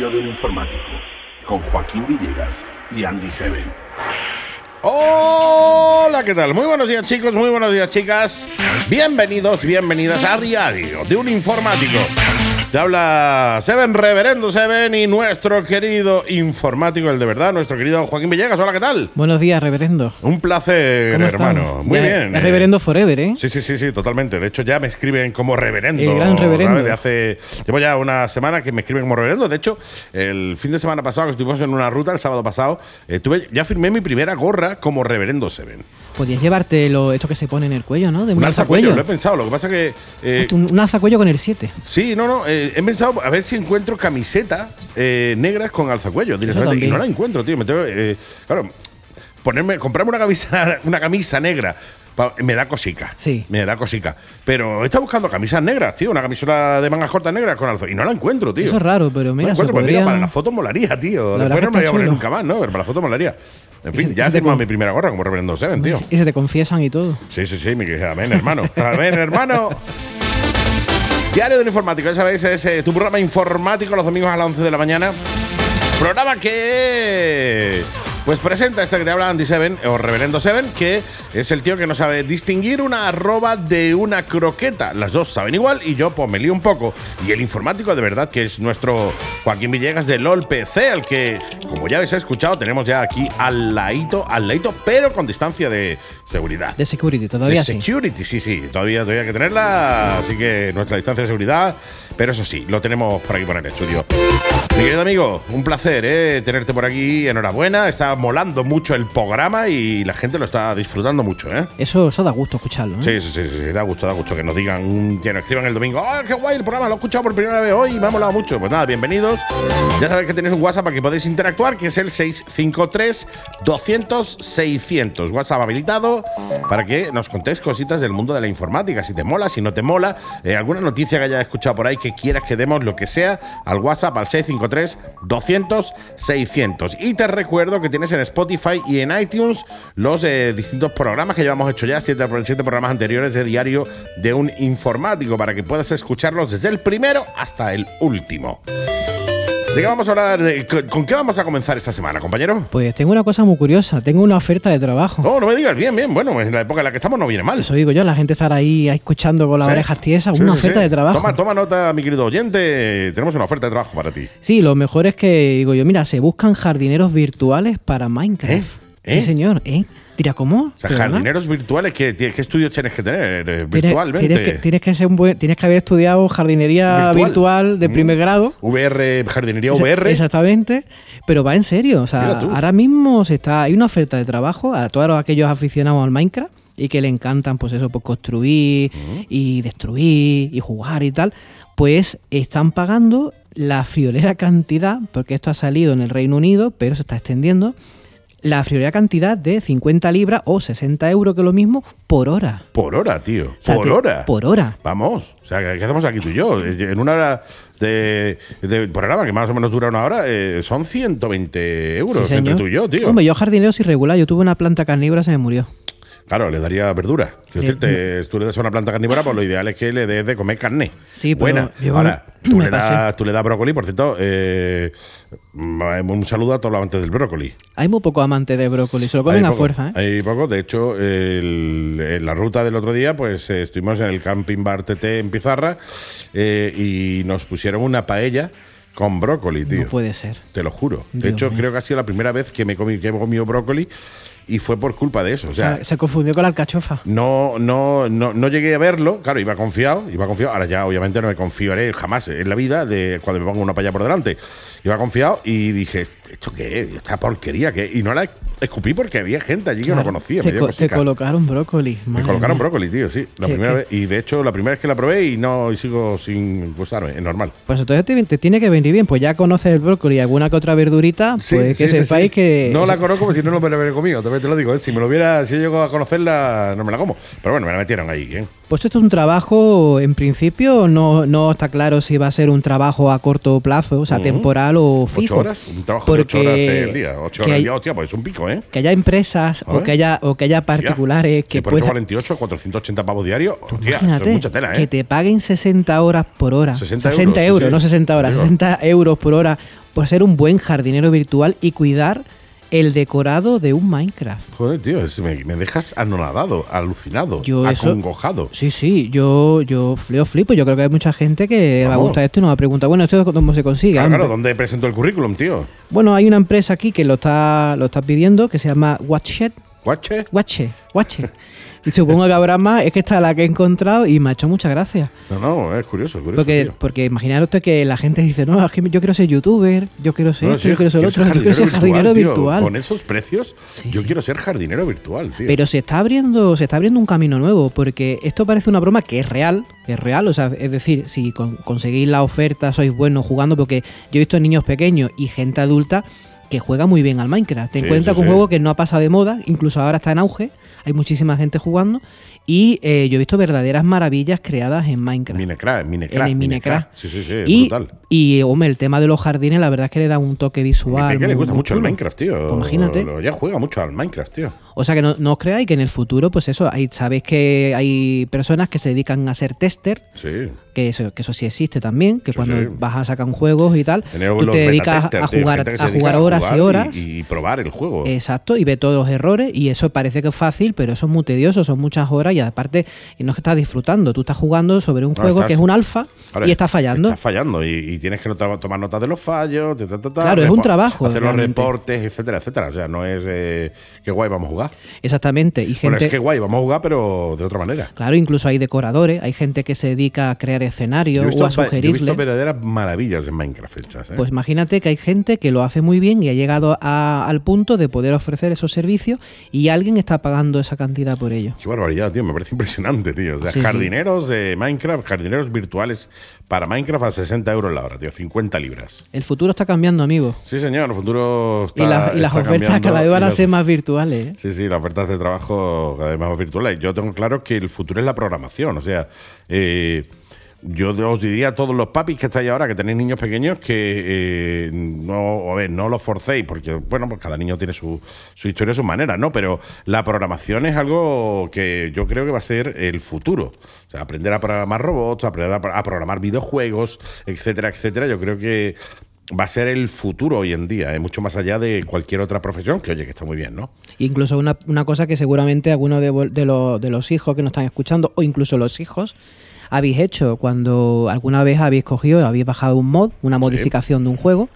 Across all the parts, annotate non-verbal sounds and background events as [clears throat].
De un informático con Joaquín Villegas y Andy Seven. Hola, ¿qué tal? Muy buenos días chicos, muy buenos días chicas. Bienvenidos, bienvenidas a Diario de un informático. Te habla Seven, Reverendo Seven y nuestro querido informático, el de verdad, nuestro querido Joaquín Villegas. Hola, ¿qué tal? Buenos días, reverendo. Un placer, ¿Cómo hermano. estamos? Muy Ya bien. Es reverendo forever, ¿eh? Sí, sí, sí, sí, totalmente. De hecho, ya me escriben como reverendo. El gran reverendo. ¿sabes? De hace. Llevo ya una semana que me escriben como reverendo. De hecho, el fin de semana pasado, que estuvimos en una ruta, el sábado pasado, eh, tuve, ya firmé mi primera gorra como reverendo Seven. Podías llevarte lo, esto que se pone en el cuello, ¿no? De un, Un alzacuello, alzacuello. lo he pensado. Lo que pasa que. eh, un, un alzacuello con el 7. Sí, no, no. eh, he pensado a ver si encuentro camisetas eh, negras con alzacuello directamente. Y no la encuentro, tío. Me tengo, eh, claro, ponerme, comprarme una camisa, [laughs] una camisa negra. pa- Me da cosica. Sí. Me da cosica. Pero he estado buscando camisas negras, tío. Una camiseta de mangas cortas negras con alzacuello. Y no la encuentro, tío. Eso es raro, pero No mira, la se encuentro, pero mira, para la foto molaría, tío. La Después no me la voy a está poner nunca más, ¿no? Pero para la foto molaría. En fin, ya he firmado mi primera gorra como Reverendo Seven, tío. Y se te confiesan y todo. Sí, sí, sí, mi querida. Amén, hermano. Amén, hermano. [laughs] Diario del Informático, ya sabéis, es eh, tu programa informático los domingos a las 11 de la mañana. Programa que pues presenta este que te habla Andy Seven o Reverendo Seven, que es el tío que no sabe distinguir una arroba de una croqueta. Las dos saben igual y yo pues me lío un poco. Y el informático de verdad que es nuestro Joaquín Villegas de LOL PC, al que, como ya habéis escuchado, tenemos ya aquí al ladito, al ladito, pero con distancia de seguridad. De security, todavía Sí, sí. Security, sí, sí. Todavía, todavía hay que tenerla. Así que nuestra distancia de seguridad. Pero eso sí, lo tenemos por aquí por el estudio. Mi querido amigo, un placer ¿eh? tenerte por aquí. Enhorabuena. Está molando mucho el programa y la gente lo está disfrutando mucho, ¿eh? Eso, eso da gusto escucharlo. ¿no? Sí, sí, sí, sí, da gusto, da gusto que nos digan, que nos escriban el domingo, ¡oh, qué guay el programa! Lo he escuchado por primera vez hoy y me ha molado mucho. Pues nada, bienvenidos. Ya sabéis que tenéis un WhatsApp para que podéis interactuar, que es el 653-200-600. WhatsApp habilitado para que nos contéis cositas del mundo de la informática. Si te mola, si no te mola, eh, alguna noticia que hayas escuchado por ahí que quieras que demos, lo que sea, al WhatsApp al 653-200-600. Y te recuerdo que tienes en Spotify y en iTunes los eh, distintos programas que llevamos hecho ya, siete programas anteriores de diario de un informático, para que puedas escucharlos desde el primero hasta el último. ¿De qué vamos a hablar? de- con, qué vamos a comenzar esta semana, compañero? Pues tengo una cosa muy curiosa. Tengo una oferta de trabajo. No, no me digas, bien, bien. Bueno, en la época en la que estamos no viene mal. Eso digo yo, la gente estará ahí escuchando con las Sí. orejas tiesas. Sí, una sí, oferta de trabajo. Toma, toma nota, mi querido oyente. Tenemos una oferta de trabajo para ti. Sí, lo mejor es que, digo yo, mira, se buscan jardineros virtuales para Minecraft. ¿Eh? ¿Eh? Sí, señor, ¿eh? Tira, ¿cómo? O sea, jardineros virtuales, ¿qué, qué estudios tienes que tener eh, Tienes, virtualmente? tienes que, tienes que ser un buen- tienes que haber estudiado jardinería Virtual. virtual, de Mm. primer grado. VR, jardinería VR. Exactamente. Pero va en serio. O sea, ahora mismo se está, hay una oferta de trabajo a todos aquellos aficionados al Minecraft y que le encantan, pues eso, pues construir y destruir y jugar y tal. Pues están pagando la friolera cantidad, porque esto ha salido en el Reino Unido, pero se está extendiendo. La friolera cantidad de 50 libras o 60 euros, que es lo mismo, por hora. Por hora, tío. O sea, por te- hora. Por hora. Vamos. O sea, ¿qué hacemos aquí tú y yo? En una hora de, de programa, que más o menos dura una hora, eh, son 120 euros Sí, entre tú y yo, tío. Hombre, yo jardinero soy regular. Yo tuve una planta carnívora, se me murió. Claro, le daría verdura. Quiero Eh, decirte, tú le das a una planta carnívora, pues lo ideal es que le des de comer carne. Sí, pero Buena. yo Ahora, tú le, das, tú le das brócoli, por cierto, eh, un saludo a todos los amantes del brócoli. Hay muy pocos amantes de brócoli, se lo comen a poco, fuerza, ¿eh? Hay poco. De hecho, el- en la ruta del otro día, pues eh, estuvimos en el camping bar TT en Pizarra eh, y nos pusieron una paella con brócoli, tío. No puede ser. Te lo juro. De hecho, mío. creo que ha sido la primera vez que me comí, que he comido brócoli y fue por culpa de eso. O sea, se confundió con la alcachofa. no, no, no, no llegué a verlo. Claro, iba confiado, iba confiado. Ahora ya, obviamente, no me confiaré jamás en la vida de cuando me pongo una palla por delante. Iba confiado y dije, ¿esto qué es? ¿Esta porquería qué es? Y no la escupí porque había gente allí que no conocía. Te, co- colocaron brócoli. Me colocaron mía. brócoli, tío, sí. La ¿Qué- primera vez. Y de hecho, la primera vez que la probé y no y sigo sin gustarme, es normal. Pues entonces te, te tiene que venir bien. Pues ya conoces el brócoli y alguna que otra verdurita, pues que sepáis que. No la conozco, porque si no, no me la hubiera comido, También te lo digo, ¿eh? si me lo hubiera, si yo llego a conocerla, no me la como. Pero bueno, me la metieron ahí, ¿eh? Pues esto es un trabajo, en principio, no, no está claro si va a ser un trabajo a corto plazo, o sea, Ujú. temporal o ¿Ocho fijo. horas? Un trabajo de ocho horas el día. Ocho horas al día, hostia, pues es un pico, ¿eh? Que haya empresas o que haya, o que haya particulares que por eso puedan. 48, 480 pavos diarios. Hostia, eso es mucha tela, ¿eh? que te paguen 60 horas por hora. 60 60 euros, sí, sí. no 60 horas, Digo. 60 euros por hora por ser un buen jardinero virtual y cuidar el decorado de un Minecraft. Joder, tío, me, me dejas anonadado, alucinado, Yo eso- acongojado. Sí, sí, yo, yo fleo flipo. Yo creo que hay mucha gente que le Vamos. gusta esto y nos va a preguntar, bueno, ¿esto cómo se consigue? Claro, claro, ¿dónde presento el currículum, tío? Bueno, hay una empresa aquí que lo está, lo está pidiendo que se llama Watchet. ¿Guache? Watche, Watche. Y supongo que habrá más, es que esta es la que he encontrado y me ha hecho muchas gracias. No, no, es curioso, curioso. Porque, tío. porque imaginaros que la gente dice, no, es que yo quiero ser youtuber, yo quiero ser No, esto, yo quiero ser otro, [laughs] yo quiero ser jardinero virtual. Con esos precios, Sí, yo sí. quiero ser jardinero virtual, tío. Pero se está abriendo, se está abriendo un camino nuevo, porque esto parece una broma que es real, que es real, o sea, es decir, si con- conseguís la oferta, sois buenos jugando, porque yo he visto niños pequeños y gente adulta que juega muy bien al Minecraft. Ten Sí, en cuenta sí, que un sí. juego que no ha pasado de moda, incluso ahora está en auge, hay muchísima gente jugando, y eh, yo he visto verdaderas maravillas creadas en Minecraft. Minecraft, Minecraft. en el Minecraft. Sí, sí, sí, y, brutal. y, hombre, el tema de los jardines, la verdad es que le da un toque A visual. peque le muy- gusta mucho el. Minecraft, tío. Pues imagínate. Ya juega mucho al Minecraft, tío. O sea que no, no os creáis que en el futuro, pues eso, hay, sabéis que hay personas que se dedican a ser tester, Sí. que eso, que eso sí existe también, que Sí, cuando sí. vas a sacar un juego y tal, Tener tú te dedicas a jugar, que a jugar horas y horas. Y, probar el juego. Exacto, y ve todos los errores y eso parece que es fácil, pero eso es muy tedioso, son muchas horas y aparte y no es que estás disfrutando, tú estás jugando sobre un No, juego estás- que es un alfa Ahora, y estás fallando. Estás fallando y, y tienes que tomar notas de los fallos. ta, ta, ta, ta, Claro, es un trabajo, Hacer los reportes, etcétera, etcétera. O sea, no es eh, qué guay vamos a jugar. Exactamente, y Bueno, gente es que guay, vamos a jugar, pero de otra manera. Claro, incluso hay decoradores, hay gente que se dedica a crear escenarios visto, o a va- yo he sugerirle. visto verdaderas maravillas en Minecraft hechas. ¿eh? Pues imagínate que hay gente que lo hace muy bien y ha llegado a- al punto de poder ofrecer esos servicios y alguien está pagando esa cantidad por ello. Qué barbaridad, tío. Me parece impresionante, tío. O sea, Sí, sí. jardineros de Minecraft, jardineros virtuales para Minecraft a 60 euros la hora, tío. 50 libras. El futuro está cambiando, amigo. Sí, señor. El futuro está y, y las está ofertas cada vez van a ser más virtuales. ¿eh? Sí, sí, las ofertas de trabajo cada vez más virtuales. Yo tengo claro que el futuro es la programación. O sea, eh, yo os diría a todos los papis que estáis ahora, que tenéis niños pequeños, que eh, no, a ver, no los forcéis, porque, bueno, pues cada niño tiene su, su historia, su manera, ¿no? Pero la programación es algo que yo creo que va a ser el futuro. O sea, aprender a programar robots, aprender a programar videojuegos, etcétera, etcétera. Yo creo que va a ser el futuro hoy en día, ¿eh? mucho más allá de cualquier otra profesión, que oye, que está muy bien, ¿no? Incluso una, una cosa que seguramente algunos de, de los- de los hijos que nos están escuchando, o incluso los hijos, habéis hecho cuando alguna vez habéis cogido, habéis bajado un mod, una modificación de un juego,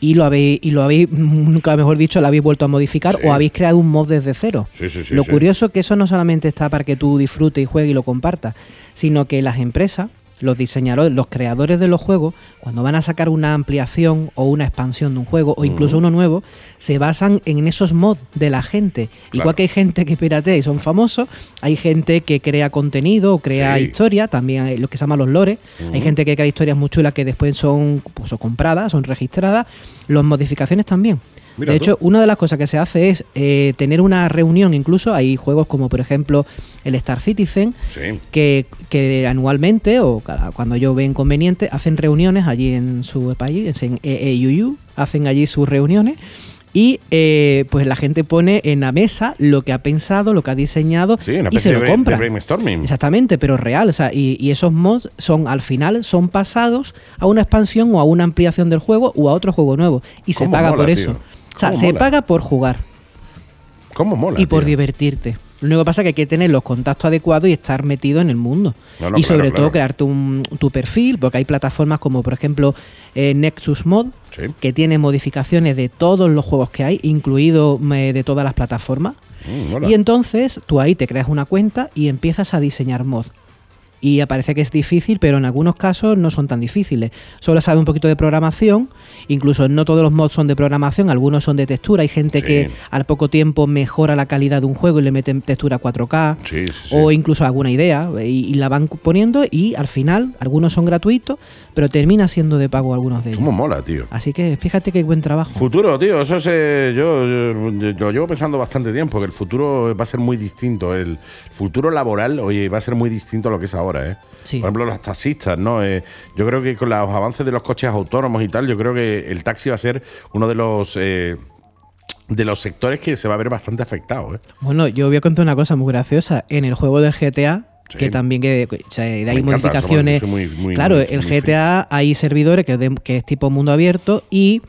y lo habéis, y lo habéis, [laughs] nunca mejor dicho, lo habéis vuelto a modificar Sí. o habéis creado un mod desde cero. Sí, sí, sí, lo curioso es que eso no solamente está para que tú disfrutes y juegues y lo compartas, sino que las empresas, los diseñadores, los creadores de los juegos, cuando van a sacar una ampliación o una expansión de un juego o incluso uno nuevo, se basan en esos mods de la gente. Igual que hay gente que piratea y son famosos, hay gente que crea contenido o crea Sí. historia, también hay lo que se llaman los lores. Hay gente que crea historias muy chulas que después son, pues, son compradas, son registradas. Las modificaciones también. Mira de tú. hecho, una de las cosas que se hace es eh, tener una reunión, incluso hay juegos como por ejemplo el Star Citizen, Sí. que, que anualmente o cada, cuando ellos ven conveniente hacen reuniones allí en su país, en EEUU, hacen allí sus reuniones y eh, pues la gente pone en la mesa lo que ha pensado, lo que ha diseñado Sí, y se lo compra. de brainstorming. Exactamente, pero real. O sea, y, y esos mods son al final son pasados a una expansión o a una ampliación del juego o a otro juego nuevo. Y se ¿Cómo paga mola, por eso. O sea, ¿Cómo se paga por jugar ¿Cómo mola? y por tío? divertirte. Lo único que pasa es que hay que tener los contactos adecuados y estar metido en el mundo. No, no, y claro, sobre todo claro. crearte un, tu perfil, porque hay plataformas como por ejemplo eh, Nexus Mod, Sí. que tiene modificaciones de todos los juegos que hay, incluido eh, de todas las plataformas. Mm. Y entonces tú ahí te creas una cuenta y empiezas a diseñar mod. Y parece que es difícil, pero en algunos casos no son tan difíciles. Solo sabe un poquito de programación, incluso no todos los mods son de programación, algunos son de textura. Hay gente Sí. que al poco tiempo mejora la calidad de un juego y le meten textura 4K, Sí, sí, sí. o incluso alguna idea, y, y la van poniendo, y al final algunos son gratuitos, pero termina siendo de pago algunos de ellos. ¿Cómo mola, tío? Así que fíjate qué buen trabajo. Futuro, tío, eso es, eh, yo, yo- yo lo llevo pensando bastante tiempo, que el futuro va a ser muy distinto. El futuro laboral, oye, va a ser muy distinto a lo que es ahora, ¿eh? Sí. Por ejemplo, los taxistas, ¿no? Eh, yo creo que con los avances de los coches autónomos y tal, yo creo que el taxi va a ser uno de los eh, de los sectores que se va a ver bastante afectado, ¿eh? Bueno, yo voy a contar una cosa muy graciosa. En el juego del GTA, Sí. que también que, o sea, hay encanta, modificaciones. somos- soy muy- muy- claro, muy- el GTA hay servidores que, de- que es tipo mundo abierto y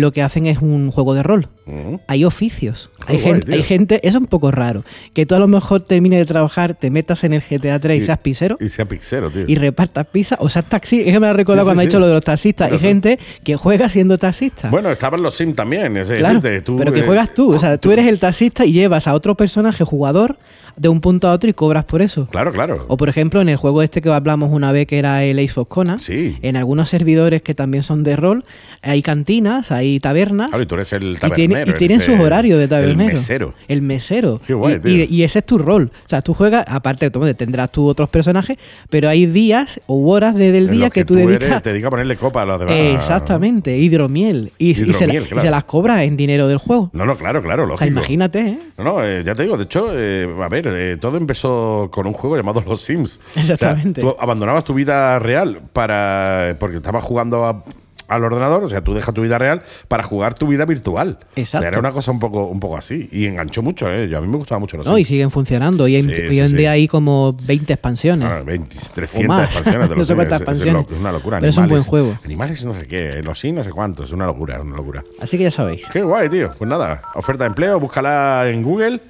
lo que hacen es un juego de rol. Mm. Hay oficios. Hay, guay, gente, tío. hay gente, eso es un poco raro, que tú a lo mejor termines de trabajar, te metas en el GTA 3 y, Y- seas pisero Y sea pixero, tío. y repartas pizza o seas taxi. Es que me Sí, sí, cuando ha sí. dicho lo de los taxistas. Claro, hay gente que juega siendo taxista. Bueno, estaban los Sim también. Es Claro, tú, pero que juegas tú. O sea, tú eres el taxista y llevas a otro personaje jugador de un punto a otro y cobras por eso. Claro, claro. O por ejemplo, en el juego este que hablamos una vez que era el Ace of Conan, Sí. en algunos servidores que también son de rol, hay cantinas, hay tabernas. Claro, y tú eres el y, tabernero. tiene- y eres tienen sus horarios de tabernero. El mesero. El mesero. Qué guay, y, tío. y- y ese es tu rol. O sea, tú juegas, aparte tendrás tú otros personajes, pero hay días o horas de- del En día que, tú eres- dedicas. te dedicas a ponerle copa a los demás. Exactamente, hidromiel. Y, y se, la- y se las cobras en dinero del juego. No, no, claro, claro, O lógico. sea, imagínate, ¿eh? No, no, eh, ya te digo, de hecho, eh, a ver, eh, todo empezó con un juego llamado Los Sims. Exactamente. O sea, tú abandonabas tu vida real para porque estabas jugando a- al ordenador, o sea, tú dejas tu vida real para jugar tu vida virtual. O sea, Exacto. era una cosa un poco, un poco así. Y enganchó mucho, ¿eh? Yo, a mí me gustaba mucho Los No, y siguen funcionando. Y hay- Sí, hoy sí, en sí. día hay como 20 expansiones. Ah, 20, o 300 más. expansiones de [laughs] no los sé Sims, cuántas es- es expansiones. Es, una locura. Pero es un buen juego. Animales no sé qué, los Sims no sé cuántos, es una locura, es una locura. Así que ya sabéis. Qué guay, tío. Pues nada, oferta de empleo, búscala en Google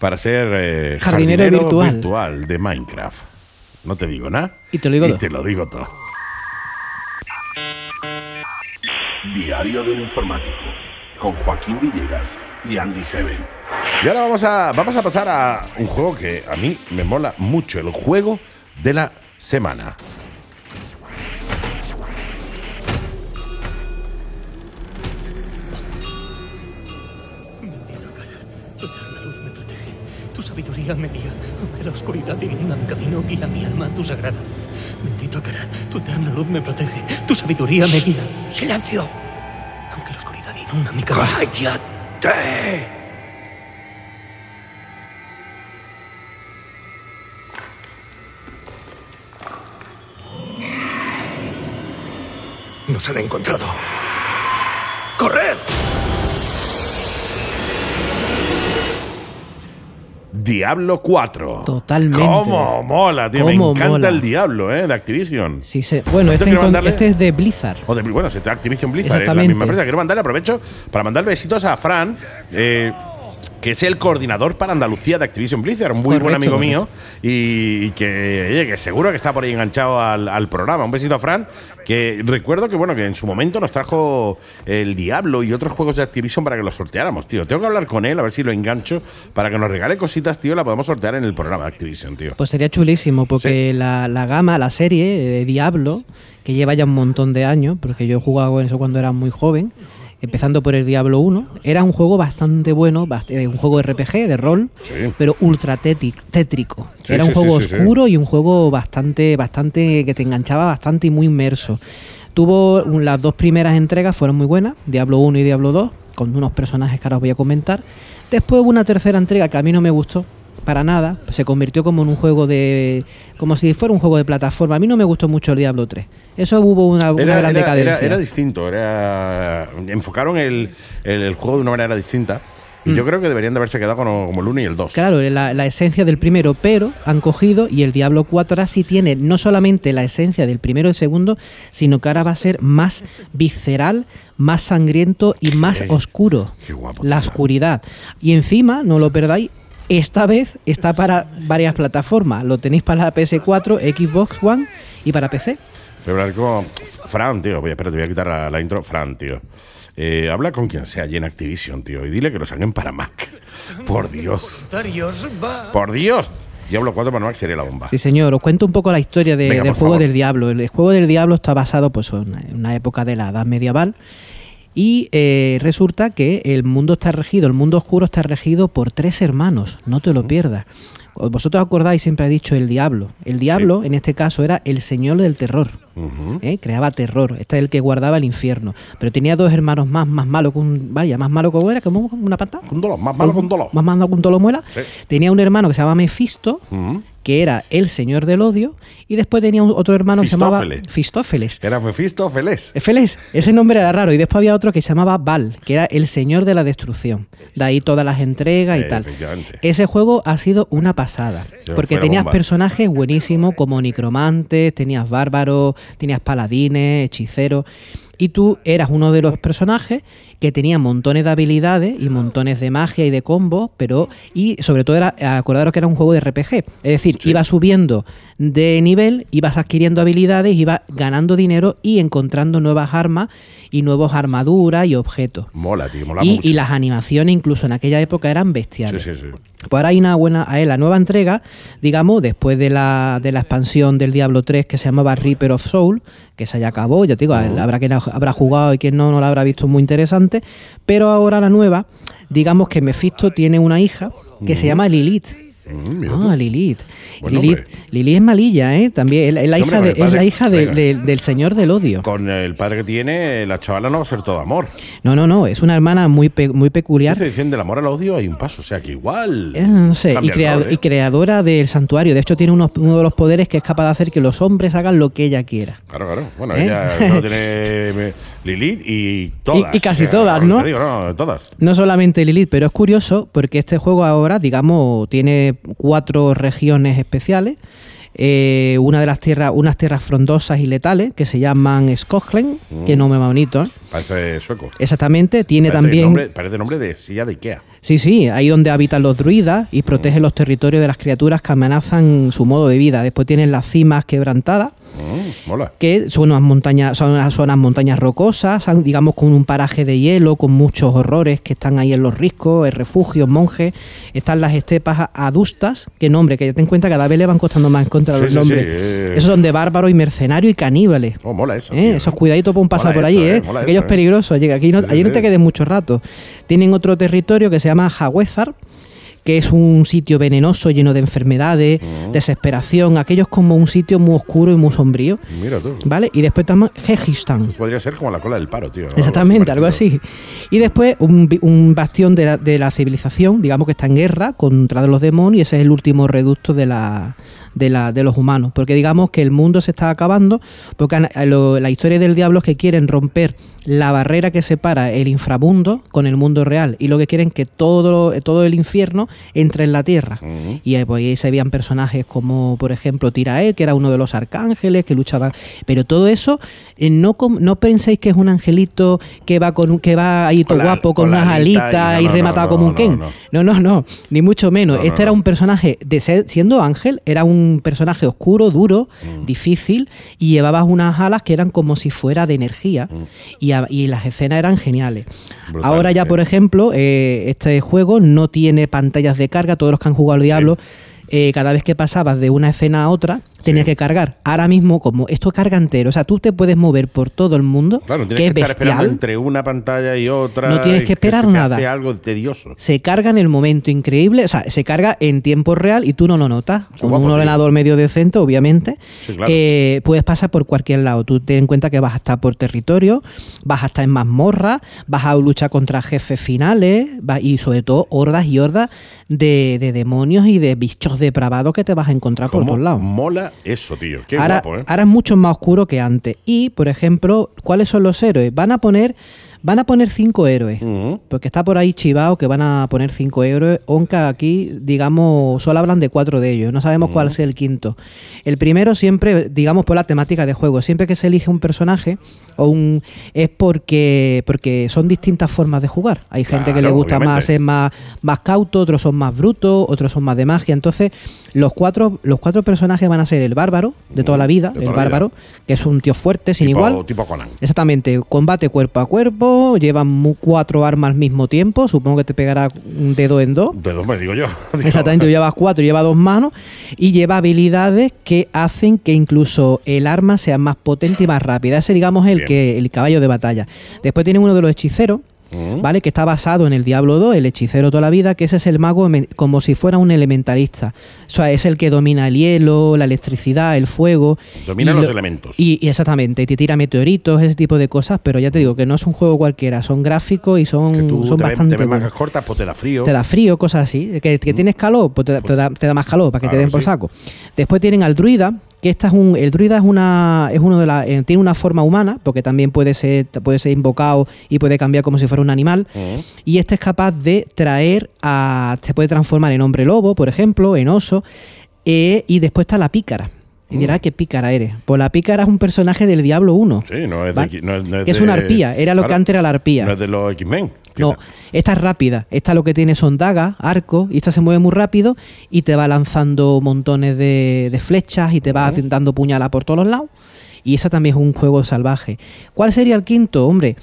para ser eh, Jardinero virtual. virtual de Minecraft. No te digo nada. Y te lo digo Y todo. te lo digo todo. Diario de un informático con Joaquín Villegas y Andy Seven. Y ahora vamos a, vamos a pasar a un juego que a mí me mola mucho, el juego de la semana. Bendito cara, tu sabiduría me guía, aunque la oscuridad inunda mi camino, guía mi alma tu sagrada luz. Bendito cara, tu eterna luz me protege, tu sabiduría me guía. ¡Silencio! Aunque la oscuridad inunda mi camino. ¡Cállate! Nos han encontrado. ¡Corred! Diablo 4. Totalmente. ¿Cómo mola, tío? Me ¿Cómo encanta mola? el Diablo, ¿eh? De Activision. Sí, se- bueno, este, con- este es de Blizzard. O de, bueno, se te Activision Blizzard, es la Exactamente. misma empresa. Quiero mandarle aprovecho para mandar besitos a Fran, eh, que es el coordinador para Andalucía de Activision Blizzard, un muy buen amigo mío y, que, seguro que está por ahí enganchado al, al programa. Un besito a Fran, que recuerdo que bueno que en su momento nos trajo el Diablo y otros juegos de Activision para que los sorteáramos, tío. Tengo que hablar con él a ver si lo engancho para que nos regale cositas, tío, la podemos sortear en el programa de Activision, tío. Pues sería chulísimo, porque la, la gama, la serie de Diablo, que lleva ya un montón de años, porque yo he jugado en eso cuando era muy joven, empezando por el Diablo 1, era un juego bastante bueno, eh, un juego RPG, de rol, Sí. pero ultra tétrico. Sí, era un juego sí, oscuro y un juego bastante, bastante que te enganchaba bastante y muy inmerso. Tuvo las dos primeras entregas fueron muy buenas, Diablo 1 y Diablo 2, con unos personajes que ahora os voy a comentar. Después hubo una tercera entrega que a mí no me gustó para nada, se convirtió como en un juego de como si fuera un juego de plataforma. A mí no me gustó mucho el Diablo 3. Eso hubo una, una Era, gran era- decadencia. era- era distinto, era, enfocaron el, el- el juego de una manera distinta. Y yo creo que deberían de haberse quedado como, como el 1 y el 2. Mm. Claro, la, la esencia del primero, pero han cogido y el Diablo 4 ahora sí tiene no solamente la esencia del primero y el segundo, sino que ahora va a ser más visceral, más sangriento y más Ey, oscuro. qué guapo, la oscuridad. Y encima, no lo perdáis, esta vez está para varias plataformas. Lo tenéis para la PS4, Xbox One y para PC. Pero hablar con Fran, tío. Oye, espera, te voy a quitar la, la intro. Fran, tío. Eh, habla con quien sea allí en Activision, tío. Y dile que lo saquen para Mac. [laughs] Por Dios. Por Dios. Diablo 4 para Mac sería la bomba. Sí, señor. Os cuento un poco la historia de- Venga, del juego favor. del diablo. El juego del diablo está basado pues, en una época de la Edad Medieval. Y eh, resulta que el mundo está regido, el mundo oscuro está regido por tres hermanos. No te lo pierdas. Vosotros acordáis, siempre he dicho el diablo. El diablo, en este caso, era el señor del terror. ¿eh? Creaba terror. Este es el que guardaba el infierno. Pero tenía dos hermanos más, más malos que un. Vaya, más malo que era, como una pata. Con dolor, más malo con dolor. Más malo que un tolo muela. Sí. Tenía un hermano que se llama Mefisto, Ujú. Que era el señor del odio, y después tenía otro hermano que se llamaba Fistófeles. Era Mephisto Feliz. Feliz, ese nombre era raro. Y después había otro que se llamaba Val, que era el señor de la destrucción. De ahí todas las entregas y Eh, tal. Ese juego ha sido una pasada. Porque tenías bomba. personajes buenísimos como necromantes, tenías bárbaros, tenías paladines, hechiceros. Y tú eras uno de los personajes que tenía montones de habilidades y montones de magia y de combos, pero. Y sobre todo era. Acordaros que era un juego de RPG. Es decir, ibas subiendo de nivel, ibas adquiriendo habilidades, ibas ganando dinero y encontrando nuevas armas y nuevas armaduras y objetos. Mola, tío, mola Y, mucho. y las animaciones incluso en aquella época eran bestiales. Sí, sí, sí. Pues ahora hay una buena, eh, la nueva entrega, digamos, después de la, de la expansión del Diablo 3 que se llamaba Reaper of Soul, que se ya acabó, ya te digo, habrá quien habrá jugado y quien no, no la habrá visto muy interesante, pero ahora la nueva, digamos que Mephisto tiene una hija que se llama Lilith. Mm, Ah. Lilith. Lilith, es malilla, ¿eh? También es la hija, hombre, de, con el es la padre. hija de- Venga. de- del señor del odio. Con el padre que tiene, la chavala no va a ser todo amor. No, no, no, es una hermana muy, pe- muy peculiar. Se dicen del amor al odio hay un paso, o sea que igual. Eh, no sé, y, crea- ¿eh? creadora del santuario. De hecho, tiene unos- uno de los poderes que es capaz de hacer que los hombres hagan lo que ella quiera. Claro, claro. Bueno, ¿Eh? ella no [laughs] tiene eh, Lilith y todas. Y- y casi todas, ¿no? digo, no, todas. No solamente Lilith, pero es curioso porque este juego ahora, digamos, tiene cuatro regiones especiales. Eh, una de las tierras, unas tierras frondosas y letales que se llaman Skoglen, que nombre más bonito. ¿eh? Parece sueco. Exactamente, tiene Parece también. Nombre, parece nombre de silla de Ikea. Sí, sí, ahí donde habitan los druidas y protege los territorios de las criaturas que amenazan su modo de vida. Después tienen las cimas quebrantadas, Mm, mola. que son unas montañas, son unas, son unas montañas rocosas, digamos con un paraje de hielo, con muchos horrores que están ahí en los riscos, el refugios, monjes, están las estepas adustas, que nombre, que ya ten en cuenta cada vez le van costando más encontrar Sí, los sí, nombres. sí, eh. Esos son de bárbaros y mercenarios y caníbales. Oh, mola eso. ¿eh? Esos cuidaditos por un pasar por allí, ¿eh? mola Aquellos ¿eh? peligrosos. Llega aquí no, allí no te quedes mucho rato. Tienen otro territorio que se llama Hawezar, que es un sitio venenoso, lleno de enfermedades, Mm. desesperación. Aquello es como un sitio muy oscuro y muy sombrío. Mira tú. ¿Vale? Y después estamos Hegistan. Podría ser como la cola del paro, tío. Exactamente, algo así. Y después un, un bastión de la, de la civilización, digamos que está en guerra contra los demonios y ese es el último reducto de la, de, la, de los humanos. Porque digamos que el mundo se está acabando, porque lo- la historia del diablo es que quieren romper la barrera que separa el inframundo con el mundo real y lo que quieren que todo, todo el infierno entre en la tierra. Y ahí, pues, ahí se veían personajes como, por ejemplo, Tirael, que era uno de los arcángeles que luchaba. Pero todo eso, eh, no, no penséis que es un angelito que va con un- que va ahí todo guapo, con, unas alita alitas y y, no, no, rematado no, como un Ken. no. No, no, ni mucho menos. No, no, este era un personaje, de ser- siendo ángel, era un personaje oscuro, duro, Mm. difícil, y llevabas unas alas que eran como si fuera de energía. Y, a- y las escenas eran geniales. Brutal, Ahora ya, sí. por ejemplo, eh, este juego no tiene pantallas de carga, todos los que han jugado al Diablo, eh, cada vez que pasabas de una escena a otra, tenías Sí. que cargar. Ahora mismo, como esto carga entero, o sea, tú te puedes mover por todo el mundo, Claro, tienes que que, es estar esperando bestial. entre una pantalla y otra. No tienes que esperar se nada. hace algo tedioso. Se carga en el momento increíble, o sea, se carga en tiempo real y tú no lo notas. Con guapo, un ordenador medio decente, obviamente, Sí, claro. eh, puedes pasar por cualquier lado. Tú ten en cuenta que vas a estar por territorio, vas a estar en mazmorra, vas a luchar contra jefes finales y sobre todo hordas y hordas de, de demonios y de bichos depravados que te vas a encontrar por ¿Cómo todos lados. mola eso, tío? Qué ahora, guapo, ¿eh? ahora es mucho más oscuro que antes. Y, por ejemplo, ¿cuáles son los héroes? Van a poner, van a poner cinco héroes. Porque está por ahí chivado que van a poner cinco héroes. Aunque aquí, digamos, solo hablan de cuatro de ellos. No sabemos cuál es el quinto. El primero siempre, digamos, por la temática de juego. Siempre que se elige un personaje o un es porque porque son distintas formas de jugar. Hay gente que le gusta más ser más, más cauto, otros son más brutos, otros son más de magia. Entonces, los cuatro, los cuatro personajes van a ser el bárbaro de toda la vida, toda el vida. bárbaro, que es un tío fuerte, sin tipo, igual. Tipo Conan. Exactamente, combate cuerpo a cuerpo, lleva cuatro armas al mismo tiempo, supongo que te pegará un dedo en dos. De dos me digo yo. [laughs] Exactamente, tú llevas cuatro, lleva dos manos y lleva habilidades que hacen que incluso el arma sea más potente y más rápida. Ese, digamos, es el Bien. que el caballo de batalla. Después tiene uno de los hechiceros, Mm. ¿vale? Que está basado en el Diablo 2, el hechicero toda la vida, que ese es el mago como si fuera un elementalista. O sea, es el que domina el hielo, la electricidad, el fuego. Domina los lo- elementos. Y, y exactamente, y te tira meteoritos, ese tipo de cosas, pero ya te digo que no es un juego cualquiera, son gráficos y son, que tú son te, bastante te mangas cortas, pues te da frío. Te da frío, cosas así. Que, que tienes calor, pues te, da- te da, te da más calor para que te den por sí. saco. Después tienen al druida, que esta es un. El druida es una. es uno de la, eh, tiene una forma humana, porque también puede ser, puede ser invocado y puede cambiar como si fuera un animal. Mm. Y este es capaz de traer a. Se puede transformar en hombre lobo, por ejemplo, en oso. eh, y después está la pícara. Y dirá Mm. ¿qué pícara eres? Pues la pícara es un personaje del Diablo 1. Sí, no es, de, no es- no es que es una arpía, era lo que antes era la arpía. No es de los X-Men. ¿Qué No, esta es rápida. Esta lo que tiene son dagas, arcos, y esta se mueve muy rápido y te va lanzando montones de, de flechas y te va dando puñalas por todos los lados. Y esa también es un juego salvaje. ¿Cuál sería el quinto? Hombre,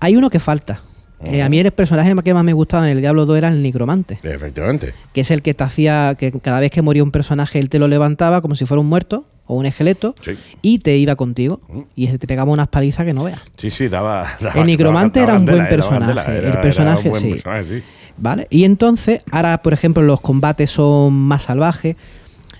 hay uno que falta. Eh, a mí el personaje que más me gustaba en el Diablo 2 era el Nigromante, Efectivamente. que es el que te hacía que cada vez que moría un personaje él te lo levantaba como si fuera un muerto o un esqueleto Sí. y te iba contigo. Y ese te pegaba unas palizas que no veas. Sí, sí, daba. [laughs] daba- El nigromante daba era un buen personaje, el personaje, sí. personaje, sí. ¿Vale? Y entonces, ahora, por ejemplo, los combates son más salvajes.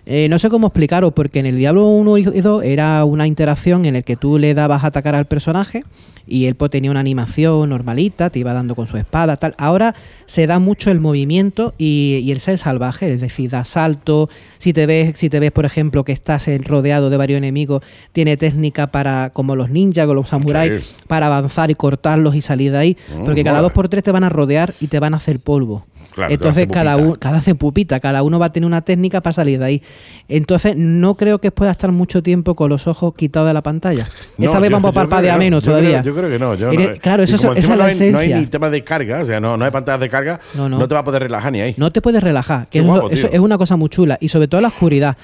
Eh, no sé cómo explicaros, porque en el Diablo 1 y 2 era una interacción en el que tú le dabas a atacar al personaje y él pues, tenía una animación normalita, te iba dando con su espada, tal. Ahora se da mucho el movimiento y, y el ser salvaje, es decir, da salto. Si te ves, si te ves, por ejemplo, que estás rodeado de varios enemigos, tiene técnica para, como los ninjas o los samuráis, Sí. para avanzar y cortarlos y salir de ahí. Mm, porque cada dos por tres te van a rodear y te van a hacer polvo. Claro, Entonces cada uno, cada hace pupita, cada uno va a tener una técnica para salir de ahí. Entonces no creo que pueda estar mucho tiempo con los ojos quitados de la pantalla. No, Esta vez yo- vamos a yo parpadear menos yo creo- todavía. yo creo que no. yo Eres- no- claro, eso, esa es la no hay, no hay ni tema de carga, o sea, no, no hay pantallas de carga, No, no, no. te va a poder relajar ni ahí. No te puedes relajar, que Qué eso, guapo, eso tío. es una cosa muy chula. Y sobre todo la oscuridad.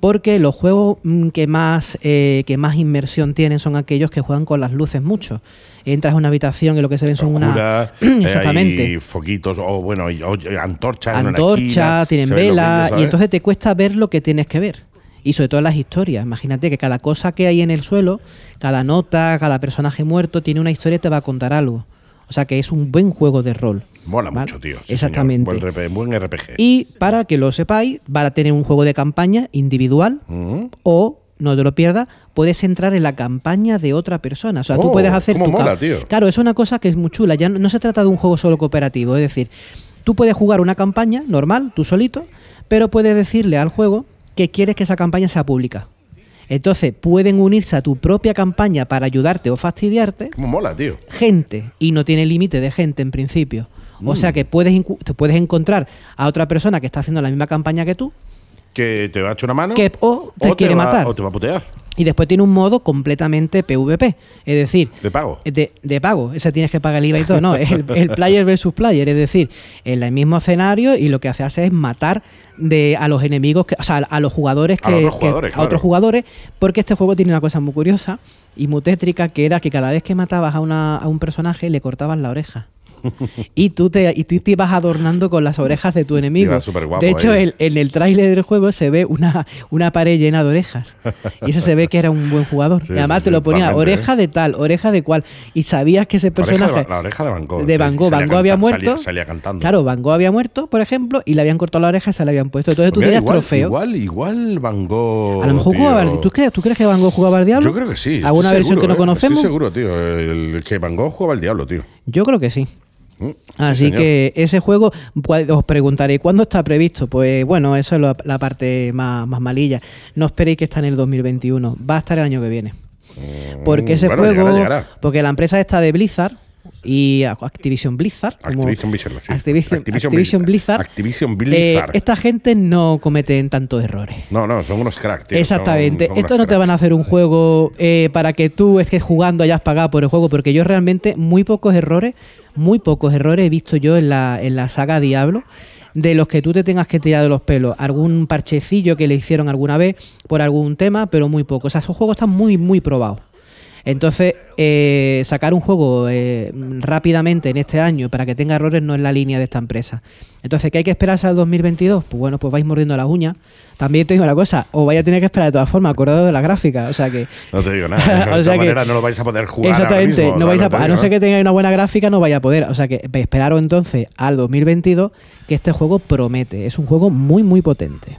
Porque los juegos mm, que más, eh, que más inmersión tienen son aquellos que juegan con las luces mucho. Entras a una habitación y lo que se ven son una. [clears throat] Eh, Exactamente. hay foquitos o bueno, antorchas en una antorcha, esquina, tienen velas, y entonces te cuesta ver lo que tienes que ver. Y sobre todo las historias. Imagínate que cada cosa que hay en el suelo, cada nota, cada personaje muerto, tiene una historia y te va a contar algo. O sea que es un buen juego de rol. Mola ¿vale? mucho, tío. sí, señor. Exactamente. Buen, RP buen RPG. Y para que lo sepáis, van a tener un juego de campaña individual Mm. o, no te lo pierdas, puedes entrar en la campaña de otra persona. O sea, tú Oh, puedes hacer tu mola, tío. Claro, es una cosa que es muy chula. Ya no, no se trata de un juego solo cooperativo. Es decir, tú puedes jugar una campaña normal, tú solito, pero puedes decirle al juego que quieres que esa campaña sea pública. Entonces, pueden unirse a tu propia campaña para ayudarte o fastidiarte Cómo mola, tío. gente y no tiene límite de gente en principio. O Mm. sea que puedes, te puedes encontrar a otra persona que está haciendo la misma campaña que tú Que te va a echar una mano. que o te o quiere va- matar. O te va a putear. Y después tiene un modo completamente PvP. Es decir, De pago. de, de pago. Ese tienes que pagar el IVA y todo. No, es el, el player versus player. Es decir, en el mismo escenario y lo que hace es matar de, a los enemigos, que, o sea, a los jugadores A que. otros a otros jugadores, porque este juego tiene una cosa muy curiosa y muy tétrica, que era que cada vez que matabas a, una, a un personaje le cortaban la oreja. [laughs] y tú te y tú te ibas adornando con las orejas de tu enemigo. De hecho, el- en el tráiler del juego se ve una, una pared llena de orejas. Y ese se ve que era un buen jugador. Sí, y además sí, te lo ponía oreja de tal, oreja de cual. Y sabías que ese oreja personaje de, la oreja de Van Gogh. de Van Gogh, Van Gogh había muerto. Salía, salía cantando. Claro, Van Gogh había muerto, por ejemplo, y le habían cortado la oreja y se la habían puesto. Entonces tú Pues mira, tenías igual, trofeo. Igual, igual Van Gogh. a lo mejor tío. jugaba al- ¿tú, crees, ¿Tú crees que Van Gogh jugaba al diablo? Yo creo que sí. ¿Alguna versión seguro, que no ¿eh? conocemos? Estoy seguro, tío. El, que Van Gogh jugaba al diablo, tío. Yo creo que sí. Mm, Así señor. que ese juego, os preguntaré, ¿cuándo está previsto? Pues bueno, eso es lo- la parte más, más malilla. No esperéis que está en el 2021, va a estar el año que viene. Porque ese Mm, bueno, juego, llegará, llegará. porque la empresa está de Blizzard y Activision Blizzard, como- Activision Blizzard. sí. Activision, Activision Activision Blizzard, Activision eh, Blizzard. esta gente no cometen tantos errores. No, no, son unos cracks. Exactamente. Son- son Esto no te van a hacer un juego eh, para que tú estés jugando hayas pagado por el juego, porque yo realmente muy pocos errores, muy pocos errores he visto yo en la, en la saga Diablo, de los que tú te tengas que tirar de los pelos. Algún parchecillo que le hicieron alguna vez por algún tema, pero muy poco. O sea, esos juegos están muy, muy probados. Entonces, eh, sacar un juego eh, rápidamente en este año para que tenga errores no es la línea de esta empresa. Entonces, ¿qué hay que esperarse al 2022? Pues bueno, pues vais mordiendo las uñas. También te digo una cosa, o vais a tener que esperar de todas formas, acordado de la gráfica. O sea que. [laughs] No te digo nada. De [laughs] O sea que- no lo vais a poder jugar. ahora Exactamente, mismo, no vais a, ¿sabes lo que a no ser que tengáis una buena gráfica, no vais a poder. O sea que esperaros entonces al 2022 que este juego promete. Es un juego muy, muy potente.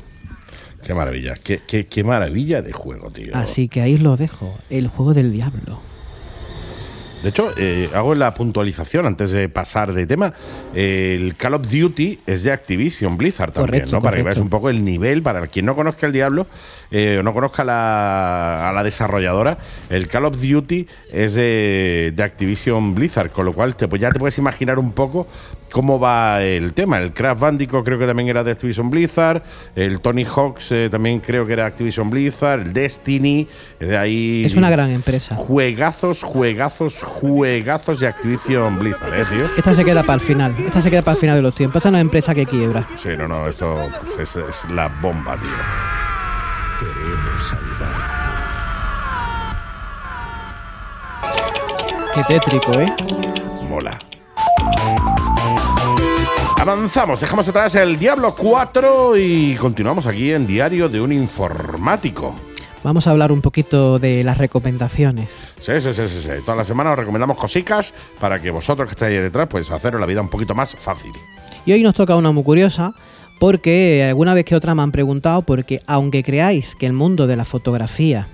Qué maravilla, qué, qué, qué maravilla de juego, tío. Así que ahí lo dejo. El juego del diablo. De hecho, eh, hago la puntualización antes de pasar de tema. Eh, el Call of Duty es de Activision Blizzard también, Correcto, ¿no? Para que veáis correcto. un poco el nivel. Para quien no conozca el Diablo eh, o no conozca la- a la desarrolladora, el Call of Duty es de, de Activision Blizzard, con lo cual te, pues ya te puedes imaginar un poco cómo va el tema. El Crash Bandicoot creo que también era de Activision Blizzard, el Tony Hawk's eh, también creo que era Activision Blizzard, el Destiny, es de ahí. Es una gran empresa. Juegazos, juegazos, juegazos de Activision Blizzard, ¿eh, tío? Esta se queda para el final. Esta se queda para el final de los tiempos. Esta no es empresa que quiebra. Sí, no, no, esto pues, es, es la bomba, tío. Qué tétrico, ¿eh? Mola. Avanzamos, dejamos atrás el Diablo 4 y continuamos aquí en Diario de un Informático. Vamos a hablar un poquito de las recomendaciones. Sí, sí, sí, sí, sí. Toda la semana os recomendamos cositas para que vosotros que estáis ahí detrás, pues haceros la vida un poquito más fácil. Y hoy nos toca una muy curiosa porque alguna vez que otra me han preguntado porque aunque creáis que el mundo de la fotografía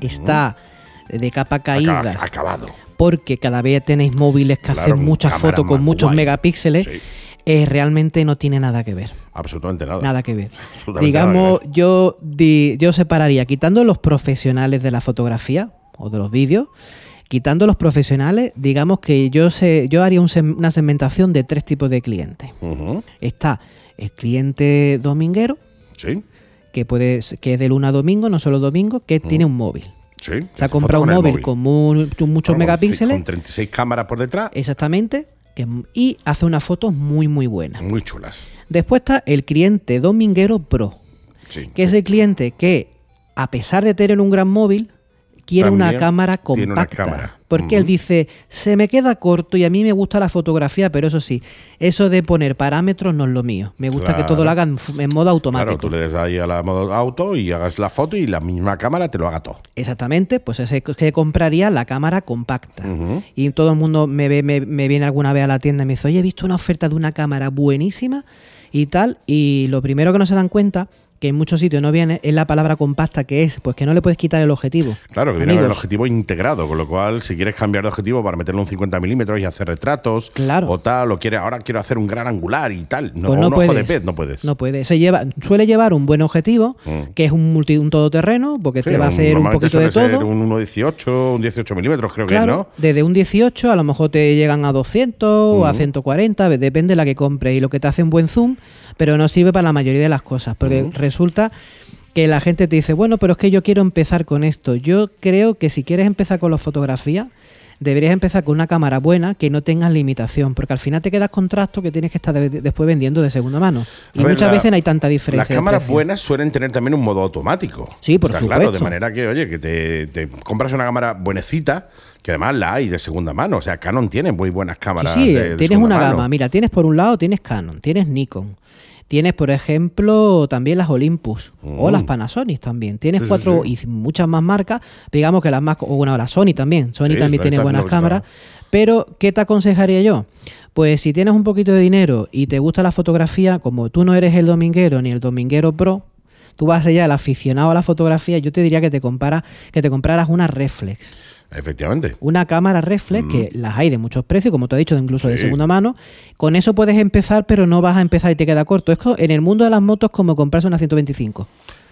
está de capa caída Acaba- acabado. Porque cada vez tenéis móviles que Claro, hacen muchas fotos con muchos guay. megapíxeles, Sí. eh, realmente no tiene nada que ver. Absolutamente nada. Nada que ver. [laughs] Digamos, yo, di- yo separaría, quitando los profesionales de la fotografía o de los vídeos, quitando los profesionales, digamos que yo, sé, yo haría un una segmentación de tres tipos de clientes. Está el cliente dominguero, Sí, que puede que es de luna a domingo, no solo domingo, que tiene un móvil. Sí. Se ha comprado un móvil, con mu- muchos Bueno, megapíxeles, Con 36 cámaras por detrás, exactamente, que- y hace unas fotos muy, muy buenas. muy chulas. Después está el cliente dominguero pro, Sí. que es el cliente que, a pesar de tener un gran móvil, quiere una cámara tiene una compacta. cámara. Porque él dice, se me queda corto y a mí me gusta la fotografía, pero eso sí, eso de poner parámetros no es lo mío. Me gusta que todo lo hagan en modo automático. Claro, tú le des ahí a la modo auto y hagas la foto y la misma cámara te lo haga todo. Exactamente, pues ese que compraría la cámara compacta. Y todo el mundo me, ve- me, me viene alguna vez a la tienda y me dice, oye, he visto una oferta de una cámara buenísima y tal. Y lo primero que no se dan cuenta, que en muchos sitios no viene, es la palabra compacta, que es, pues que no le puedes quitar el objetivo. Claro, que viene con el Amigos, objetivo integrado, con lo cual, si quieres cambiar de objetivo para meterle un 50 milímetros y hacer retratos, Claro. o tal, o quiere, ahora quiero hacer un gran angular y tal, no, pues no un ojo de puedes. pez, no puedes. No puede. Se lleva, suele llevar un buen objetivo, Mm. que es un multi, un todoterreno, porque Sí, te va a hacer un poquito de suele ser todo. Un 1.18, un 18 milímetros, creo Claro, que, ¿no? desde un 18 a lo mejor te llegan a 200 o a 140, ve- depende de la que compres y lo que te hace un buen zoom, pero no sirve para la mayoría de las cosas, porque resulta que la gente te dice, bueno, pero es que yo quiero empezar con esto. Yo creo que si quieres empezar con la fotografía, deberías empezar con una cámara buena que no tengas limitación, porque al final te quedas con trastos que tienes que estar de- después vendiendo de segunda mano. Y ver, muchas la- veces no hay tanta diferencia. Las de cámaras buenas suelen tener también un modo automático. Sí, por Claro, de supuesto. manera que, oye, que te, te compras una cámara buenecita, que además la hay de segunda mano. O sea, Canon tiene muy buenas cámaras. Sí, sí, de- de tienes una mano. gama. Mira, tienes por un lado, tienes Canon, tienes Nikon. Tienes, por ejemplo, también las Olympus o Mm. las Panasonic también. Tienes Sí, cuatro sí. y muchas más marcas. Digamos que las más. O bueno, la Sony también. Sony también tiene buenas cámaras. Pero, ¿qué te aconsejaría yo? Pues si tienes un poquito de dinero y te gusta la fotografía, como tú no eres el dominguero ni el dominguero pro, tú vas allá el aficionado a la fotografía, yo te diría que te, compara, que te compraras una reflex. Efectivamente. Una cámara reflex, que las hay de muchos precios, como te he dicho, incluso de Mm. Segunda mano. Con eso puedes empezar, pero no vas a empezar y te queda corto. Es en el mundo de las motos como comprarse una 125.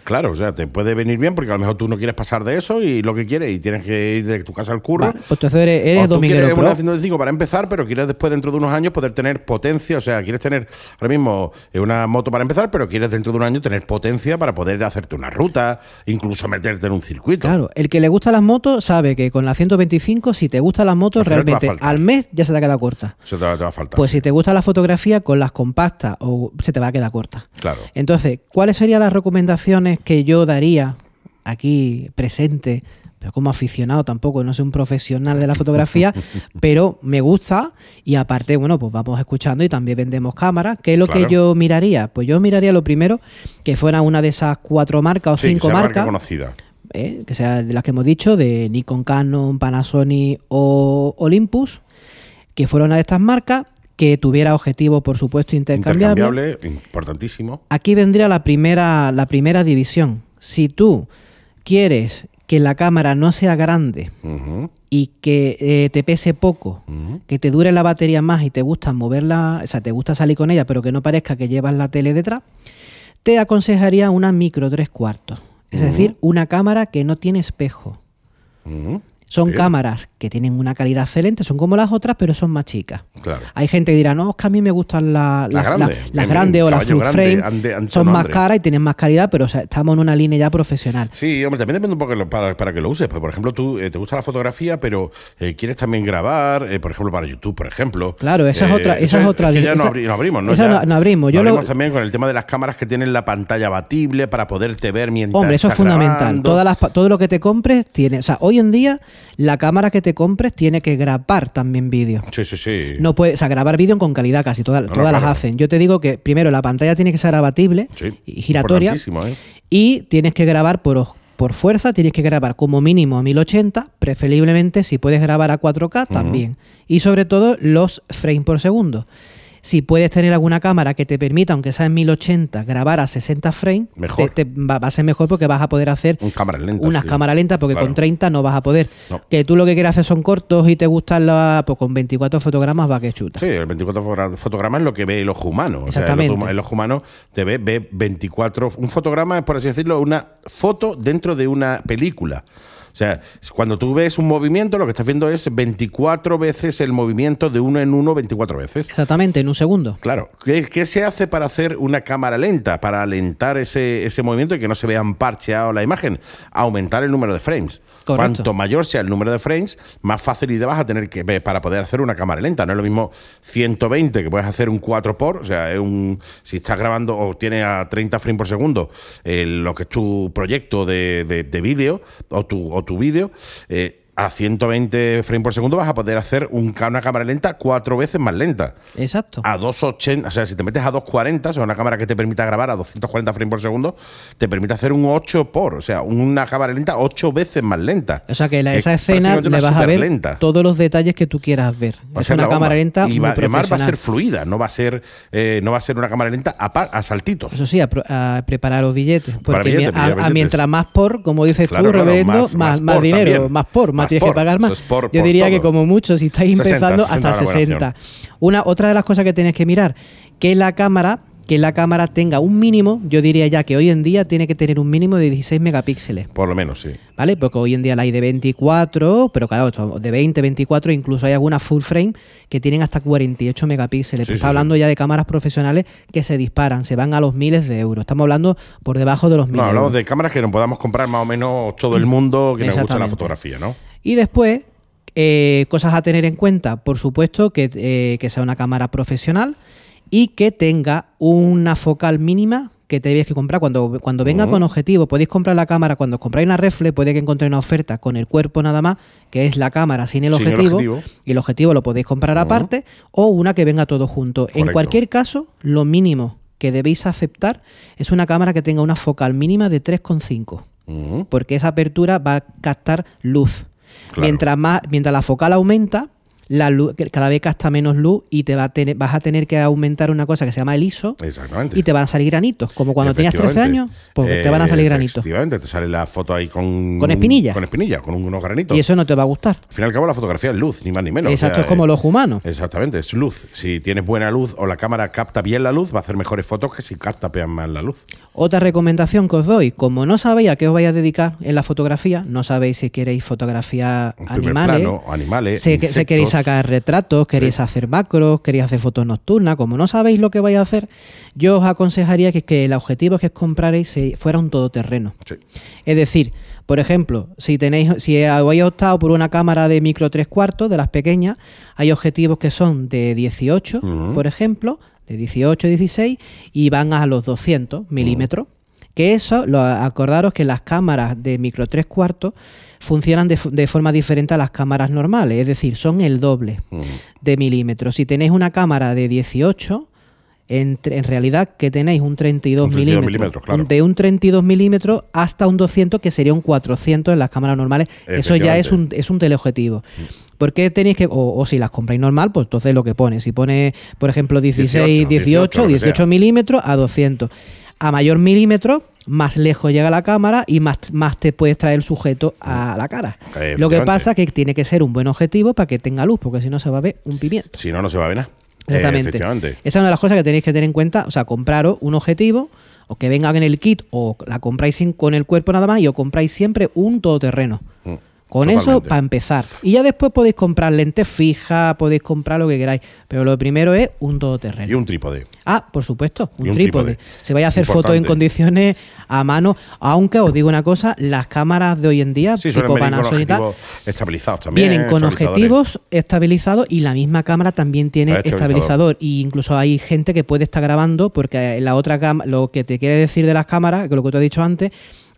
Claro, o sea, te puede venir bien porque a lo mejor tú no quieres pasar de eso y lo que quieres y tienes que ir de tu casa al curro. Vale, pues entonces eres, eres O tú dominguero quieres una 125 para empezar, pero quieres después, dentro de unos años, poder tener potencia. O sea, quieres tener ahora mismo eh, una moto para empezar, pero quieres dentro de un año tener potencia para poder hacerte una ruta, incluso meterte en un circuito. Claro, el que le gusta las motos sabe que con la 125, si te gustan las motos, realmente al mes ya se te ha quedado corta. Te va, te va a faltar. Pues si te gusta la fotografía, con las compactas o se te va a quedar corta. Claro. Entonces, ¿cuáles serían las recomendaciones que yo daría aquí presente? Yo como aficionado tampoco, no soy un profesional de la fotografía, [laughs] pero me gusta y aparte, bueno, pues vamos escuchando y también vendemos cámaras. ¿Qué es lo que yo miraría? Pues yo miraría lo primero que fuera una de esas cuatro marcas o Sí, cinco sea marca marcas, conocida. ¿eh? que sea de las que hemos dicho, de Nikon, Canon, Panasonic o Olympus, que fuera una de estas marcas, que tuviera objetivo, por supuesto, intercambiable. Intercambiable, importantísimo. Aquí vendría la primera, la primera división. Si tú quieres que la cámara no sea grande y que eh, te pese poco, que te dure la batería más y te gusta moverla, o sea, te gusta salir con ella, pero que no parezca que llevas la tele detrás, te aconsejaría una micro tres cuartos. Es decir, una cámara que no tiene espejo. Son Bien. cámaras que tienen una calidad excelente, son como las otras, pero son más chicas. Claro. Hay gente que dirá, no, es que a mí me gustan la- Las la- las grandes o las full grande, frame. ande- son más caras y tienen más calidad, pero o sea, estamos en una línea ya profesional. Sí, hombre, también depende un poco lo- para, para que lo uses. Pues, por ejemplo, tú eh, te gusta la fotografía, pero eh, quieres también grabar, eh, por ejemplo, para YouTube, por ejemplo. Claro, esa es otra- esa es otra que li- ya no, esa- abri- no abrimos, ¿no? esa Ya no- no abrimos. Yo lo- abrimos también con el tema de las cámaras que tienen la pantalla abatible para poderte ver mientras Hombre, eso es fundamental. Todas las todo lo que te compres tiene. O sea, hoy en día, la cámara que te compres tiene que grabar también vídeo. Sí, sí, sí. No puede, o sea, grabar vídeo con calidad casi, todas, No, no, todas las hacen. Yo te digo que primero la pantalla tiene que ser abatible Sí, y giratoria ¿eh? y tienes que grabar por, por fuerza, tienes que grabar como mínimo a 1080, preferiblemente si puedes grabar a 4K también. Y sobre todo los frames por segundo. Si puedes tener alguna cámara que te permita, aunque sea en 1080, grabar a 60 frames, Mejor. te- te va, va a ser mejor porque vas a poder hacer Un cámara lenta. unas sí. cámaras lentas porque Claro. con 30 no vas a poder. No. Que tú lo que quieres hacer son cortos y te gustan la, pues con 24 fotogramas va que chuta. Sí, el 24 fotogra- fotogramas es lo que ve el ojo humano. O sea, el, Exactamente. el ojo humano te ve, ve 24. Un fotograma es, por así decirlo, una foto dentro de una película. O sea, cuando tú ves un movimiento, lo que estás viendo es 24 veces el movimiento de uno en uno, 24 veces. Exactamente, en un segundo. Claro. ¿Qué, qué se hace para hacer una cámara lenta? Para alentar ese, ese movimiento y que no se vean parcheado la imagen. Aumentar el número de frames. Correcto. Cuanto mayor sea el número de frames, más facilidad vas a tener que ver para poder hacer una cámara lenta. No es lo mismo 120 que puedes hacer un 4 por, o sea, es un, si estás grabando o tienes a 30 frames por segundo eh, lo que es tu proyecto de, de- de vídeo o tu, o tu vídeo, eh, a 120 frames por segundo vas a poder hacer un una cámara lenta cuatro veces más lenta Exacto. a 280, o sea, si te metes a 240, o sea, una cámara que te permita grabar a 240 frames por segundo, te permite hacer un 8 por, o sea, una cámara lenta 8 veces más lenta. O sea que la- esa es escena le vas a ver todos los detalles que tú quieras ver. Va es una cámara lenta y muy va, además va a ser fluida, no va a ser, eh, no va a ser una cámara lenta a, par- a saltitos. Eso sí, a, a preparar los billetes. Porque billetes, mi- a- billetes. mientras más por, como dices Claro, tú, claro, reverendo, más- más, más más por dinero, también. más por, más, Más tienes por, que pagar más. eso es por- Yo diría que como mucho, si estás 60, empezando, 60 hasta es una buena 60. Una, otra de las cosas que tienes que mirar, que la cámara que la cámara tenga un mínimo, yo diría ya que hoy en día tiene que tener un mínimo de 16 megapíxeles. Por lo menos, sí. ¿Vale? Porque hoy en día la hay de 24, pero claro, de 20, 24, incluso hay algunas full frame que tienen hasta 48 megapíxeles. Sí, Está sí, hablando ya de cámaras profesionales que se disparan, se van a los miles de euros. Estamos hablando por debajo de los miles. No, hablamos de cámaras que nos podamos comprar más o menos todo el mundo que nos gusta la fotografía, ¿no? Y después, eh, cosas a tener en cuenta, por supuesto, que, eh, que sea una cámara profesional y que tenga una focal mínima que te debes que comprar cuando, cuando venga con objetivo. Podéis comprar la cámara cuando os compráis una refle, puede que encontréis una oferta con el cuerpo nada más, que es la cámara sin el Sin el objetivo, y el objetivo lo podéis comprar aparte, o una que venga todo junto. En cualquier caso, lo mínimo que debéis aceptar es una cámara que tenga una focal mínima de 3,5 Ujú. porque esa apertura va a captar luz. Mientras más, mientras la focal aumenta, la luz, que cada vez capta menos luz y te va a tener, vas a tener que aumentar una cosa que se llama el ISO Exactamente. y te van a salir granitos. Como cuando tenías 13 años, pues te van a salir Eh, granitos. Efectivamente, te sale la foto ahí con... Con espinilla. Con espinilla, con unos granitos. Y eso no te va a gustar. Al fin y al cabo, la fotografía es luz, ni más ni menos. Exacto, O sea, es como eh, el ojo humano. Exactamente, es luz. Si tienes buena luz o la cámara capta bien la luz, va a hacer mejores fotos que si capta más la luz. Otra recomendación que os doy, como no sabéis a qué os vais a dedicar en la fotografía, no sabéis si queréis fotografiar animales, plano, animales, queréis. Sacar retratos, queréis Sí. hacer macros, queréis hacer fotos nocturnas, como no sabéis lo que vais a hacer, yo os aconsejaría que, que el objetivo que os compraréis se- fuera un todoterreno. Sí. Es decir, por ejemplo, si tenéis, si habéis optado por una cámara de micro tres cuartos, de las pequeñas, hay objetivos que son de 18, Ujú. por ejemplo, de 18, 16, y van a los 200 milímetros. Que eso, lo, acordaros que las cámaras de micro 3 cuartos funcionan de, de forma diferente a las cámaras normales, es decir, son el doble Mm. de milímetros. Si tenéis una cámara de 18, en, en realidad que tenéis un 32, Un 32 milímetros, milímetros, claro. un- de un 32 milímetros hasta un 200, que sería un 400 en las cámaras normales. Eso ya es un, es un teleobjetivo. ¿Por qué tenéis que.? O, o si las compráis normal, pues entonces lo que pone. Si pone, por ejemplo, 16, 18, 18, lo que 18, sea. milímetros a 200. A mayor milímetro, más lejos llega la cámara y más, más te puedes traer el sujeto a la cara. Lo que pasa es que tiene que ser un buen objetivo para que tenga luz, porque si no se va a ver un pimiento. Si no, no se va a ver nada. Exactamente. Esa es una de las cosas que tenéis que tener en cuenta. O sea, compraros un objetivo o que venga en el kit o la compráis sin- con el cuerpo nada más y os compráis siempre un todoterreno. Con eso para empezar. Y ya después podéis comprar lentes fijas, podéis comprar lo que queráis. Pero lo primero es un todoterreno. Y un trípode. Ah, por supuesto, un, Y un trípode. trípode. Se vaya a hacer fotos en condiciones a mano. Aunque os digo una cosa, las cámaras de hoy en día, Sí, tipo Panasonic y tal, estabilizados también. vienen con objetivos estabilizados y la misma cámara también tiene estabilizador. estabilizador. Y incluso hay gente que puede estar grabando porque la otra cámara, lo que te quiere decir de las cámaras, que lo que te he dicho antes,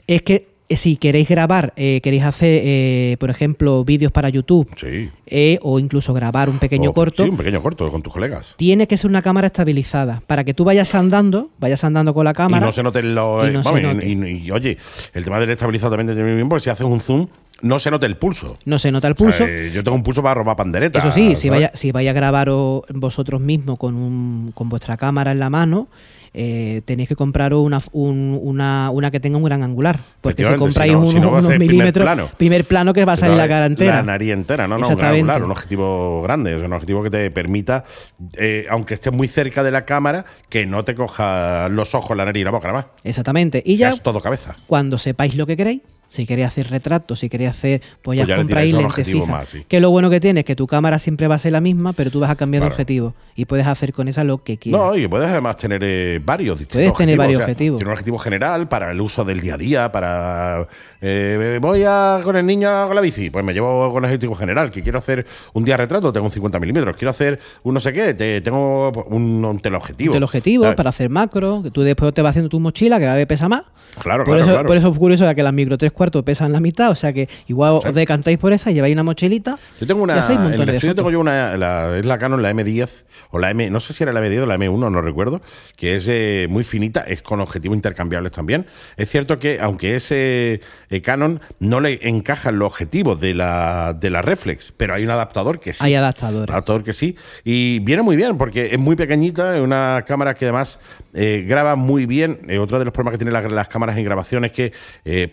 es que si queréis grabar, eh, queréis hacer, eh, por ejemplo, vídeos para YouTube Sí. eh, o incluso grabar un pequeño O- corto, Sí, un pequeño corto con tus colegas. tiene que ser una cámara estabilizada para que tú vayas andando, vayas andando con la cámara. Y no se noten los. y no se vamos, note. y- y, oye, el tema del estabilizado también tiene bien, porque si haces un zoom, no se note el pulso. no se nota el O sea, pulso. eh, yo tengo un pulso para robar panderetas. Eso sí, si vaya, si vaya a grabar vosotros mismos con, un, con vuestra cámara en la mano, eh, tenéis que compraros una, un- una, una que tenga un gran angular. Porque si compráis si no- unos, si no unos primer milímetros, plano. primer plano que va a salir la cara entera. La nariz entera, no, no, un gran angular, un objetivo grande, es un objetivo que te permita, eh, aunque estés muy cerca de la cámara, que no te coja los ojos, la nariz y la boca, nada más. Exactamente. Y Ya ya es todo cabeza. cuando sepáis lo que queréis, si queréis hacer retratos, si queréis hacer, pues ya, Pues ya compráis a un lentes fijas. más, sí. Que lo bueno que tiene es que tu cámara siempre va a ser la misma, pero tú vas a cambiar Claro. de objetivo y puedes hacer con esa lo que quieras. No, y puedes además tener eh, varios distintos Puedes tener varios O sea, objetivos. Tiene un objetivo general para el uso del día a día, para. eh, voy a, con el niño con la bici, pues me llevo con el objetivo general. Que quiero hacer un día retrato, tengo un 50 milímetros. Quiero hacer un no sé qué, te- tengo un, un teleobjetivo. el objetivo ¿sabes? para hacer macro, que tú después te vas haciendo tu mochila, que cada vez pesa más. Claro, por claro, eso, claro. Por eso es curioso que las micro 3 cuartos pesan la mitad, o sea que igual os decantáis por esa y lleváis una mochilita. Yo tengo y una. hacéis un En montón el de estudio fotos. tengo yo una. la- es la Canon, la M10 o la M. No sé si era la M10 o la M1, no recuerdo. Que es eh, muy finita, es con objetivos intercambiables también. Es cierto que, aunque es eh, Canon, no le encajan los objetivos de la, de la Reflex, pero hay un adaptador que sí. Hay adaptadores. Adaptador que sí. Y viene muy bien porque es muy pequeñita, es una cámara que además eh, graba muy bien. Otro de los problemas que tienen las, las cámaras en grabación es que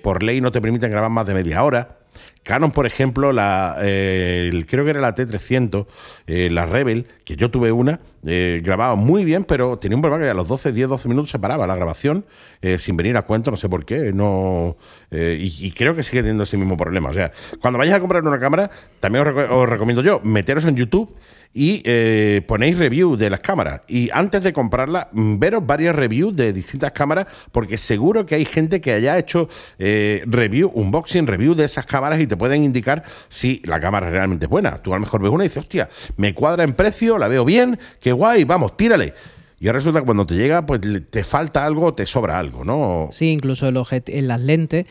por ley no te permiten grabar más de media hora. Canon, por ejemplo, la, eh, creo que era la T300, eh, la Rebel, que yo tuve una, eh, grababa muy bien, pero tenía un problema que a los 12, 10, 12 minutos se paraba la grabación eh, sin venir a cuento, no sé por qué. no y, creo que sigue teniendo ese mismo problema. O sea, cuando vayáis a comprar una cámara, también os recomiendo yo meteros en YouTube y eh, ponéis review de las cámaras. Y antes de comprarla, mm, veros varias reviews de distintas cámaras, porque seguro que hay gente que haya hecho eh, review, unboxing, review de esas cámaras y te pueden indicar si la cámara realmente es buena. Tú a lo mejor ves una y dices, hostia, me cuadra en precio, la veo bien, qué guay, vamos, tírale. Y resulta que cuando te llega, pues te falta algo, te sobra algo, ¿no? Sí, incluso el en las lentes,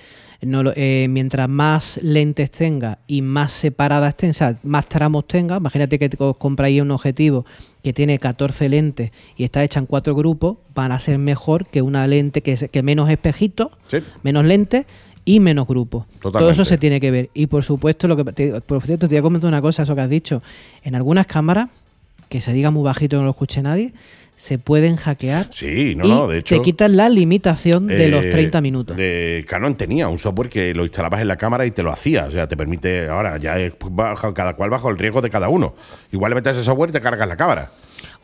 no eh, mientras más lentes tenga y más separadas estén, o sea, más tramos tenga, imagínate que compráis un objetivo que tiene 14 lentes y está hecha en cuatro grupos, van a ser mejor que una lente que, que menos espejitos, Sí. menos lentes y menos grupos. Todo eso se tiene que ver. Y por supuesto, lo que te, por cierto, te voy a comentar una cosa, eso que has dicho. En algunas cámaras, que se diga muy bajito, no lo escuche nadie, se pueden hackear. Sí, no, y no, de hecho. te quitan la limitación de los Eh, 30 minutos. de Canon tenía un software que lo instalabas en la cámara y te lo hacía. O sea, te permite. Ahora ya es bajo, cada cual bajo el riesgo de cada uno. Igual le metes ese software y te cargas la cámara.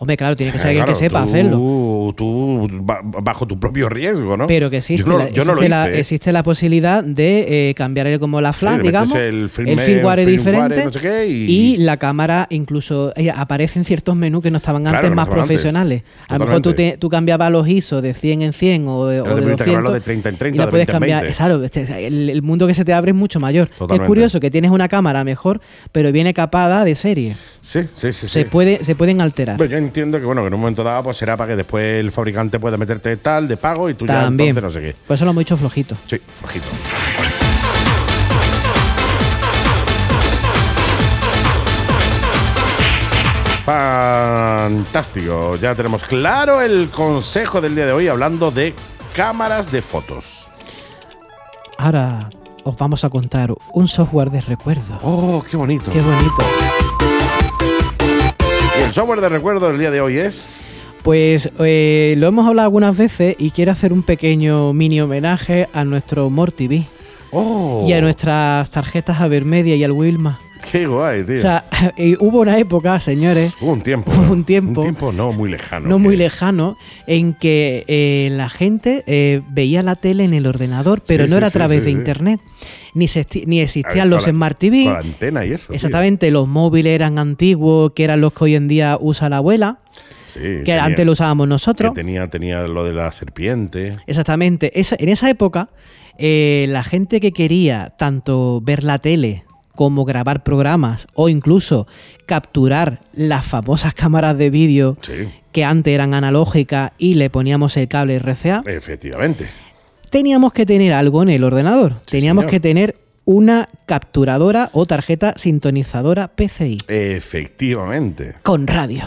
Hombre, claro, tiene que ser Eh, alguien que claro, sepa tú- hacerlo. Tú, ba- bajo tu propio riesgo, ¿no? Pero que existe, Yo no, la, yo no existe, la, hice, ¿eh? existe la posibilidad de eh, cambiar el- como la flash, metes digamos. el firmware- firmware es diferente. no sé y- y... la cámara incluso eh, aparecen ciertos menús que no estaban Claro, antes que no más estaban antes. profesionales. A lo mejor tú, te- tú cambiabas los ISO de 100 en 100 o de, Ahora o de permite 200. cambiarlo de 30 en 30, y de puedes 20 en cambiar. 20. Claro, este- el, el mundo que se te abre es mucho mayor. Totalmente. Es curioso que tienes una cámara mejor, pero viene capada de serie. Sí, sí, sí. Se, sí. puede, se pueden alterar. Yo entiendo que bueno, que en un momento dado pues será para que después el fabricante pueda meterte tal de pago y tú También. ya entonces no sé qué. Por eso lo hemos dicho flojito. Sí, flojito. Fantástico, ya tenemos claro el consejo del día de hoy hablando de cámaras de fotos. Ahora os vamos a contar un software de recuerdo. Oh, qué bonito. Qué bonito. El software de recuerdo del día de hoy es... Pues eh, lo hemos hablado algunas veces y quiero hacer un pequeño mini homenaje a nuestro More TV Oh, y a nuestras tarjetas Avermedia y al Wilma. Qué guay, tío. O sea, [laughs] hubo una época, señores, Hubo un tiempo. hubo un tiempo- Un tiempo no muy lejano. no muy que- lejano, en que eh, la gente eh, veía la tele en el ordenador, pero Sí, no sí, era a través sí, de internet, ni, se esti- ni A ver, existían los la- Smart TV. Con la antena y eso. tío. Exactamente, los móviles eran antiguos, que eran los que hoy en día usa la abuela, Sí, que tenía- antes lo usábamos que nosotros. tenía, tenía lo de la serpiente. Exactamente. Esa- en esa época, eh, la gente que quería tanto ver la tele como grabar programas o incluso capturar las famosas cámaras de vídeo Sí, que antes eran analógicas y le poníamos el cable RCA, efectivamente. teníamos que tener algo en el ordenador. teníamos señor. que tener una capturadora o tarjeta sintonizadora PCI Efectivamente. con radio.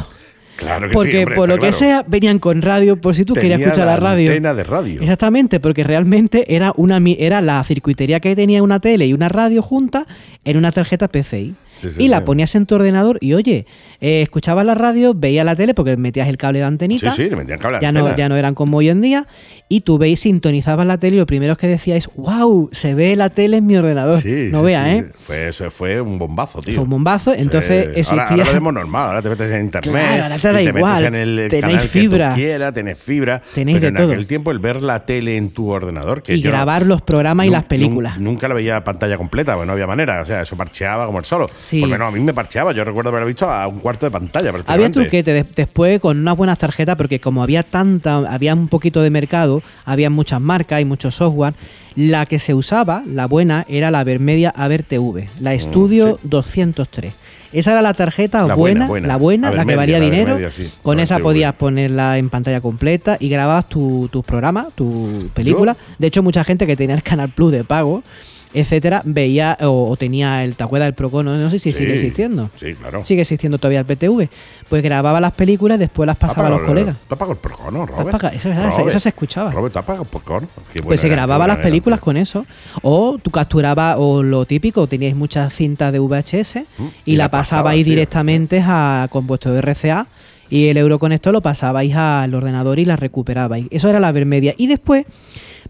Claro que sí. Porque hombre, por lo que sea, venían con radio por si tú querías escuchar la, radio. Antena de radio. Exactamente, porque realmente era una mi- era la circuitería que tenía una tele y una radio junta en una tarjeta PCI. Sí, sí, y la ponías en tu ordenador y oye, eh, escuchabas la radio, veías la tele porque metías el cable de antenita. Sí, sí, le metían cable ya no, ya no eran como hoy en día. Y tú veis, sintonizabas la tele y lo primero que decíais, wow, se ve la tele en mi ordenador. Sí, no veas. ¿eh? Fue, eso fue un bombazo, tío. Fue un bombazo. Entonces existía. Ahora, ahora lo vemos normal, ahora te metes en internet. Claro, ahora te da igual. Metes en el Tenéis canal fibra. Que tú quieras, tenés fibra. Tenéis pero de en todo. aquel tiempo el ver la tele en tu ordenador. Que y yo grabar los programas y las películas. nun- Nunca la veía pantalla completa, pues no había manera. O sea, eso parcheaba como el solo. Sí. Por lo menos a mí me parcheaba. Yo recuerdo haberlo visto a un cuarto de pantalla. Había truquete de- después con unas buenas tarjetas, porque como había tanta, había un poquito de mercado, había muchas marcas y mucho software. La que se usaba, la buena, era la Vermedia Aver TV, la Studio 203. Esa era la tarjeta Mm, La buena, buena, buena. la buena, la que valía la dinero. Sí, con esa podías ponerla en pantalla completa y grababas tu- tus programas, tu película. De hecho, mucha gente que tenía el Canal Plus de pago, etcétera, veía o, o tenía el tacueda del Procono, no sé si Sí, sigue existiendo. Sí, claro. Sigue existiendo todavía el PTV. Pues grababa las películas, después las pasaba a los colegas. ¿Te el porcón, no, Robert? pagado- eso es verdad, Robert, eso se escuchaba. Robert, ¿te el buena Pues se grababa las películas con eso. O tú capturabas, o lo típico, teníais muchas cintas de VHS Mm, y, y la la pasabais directamente a, con vuestro RCA y el Euroconector lo pasabais al ordenador y la recuperabais. Eso era la Vermedia. Y después,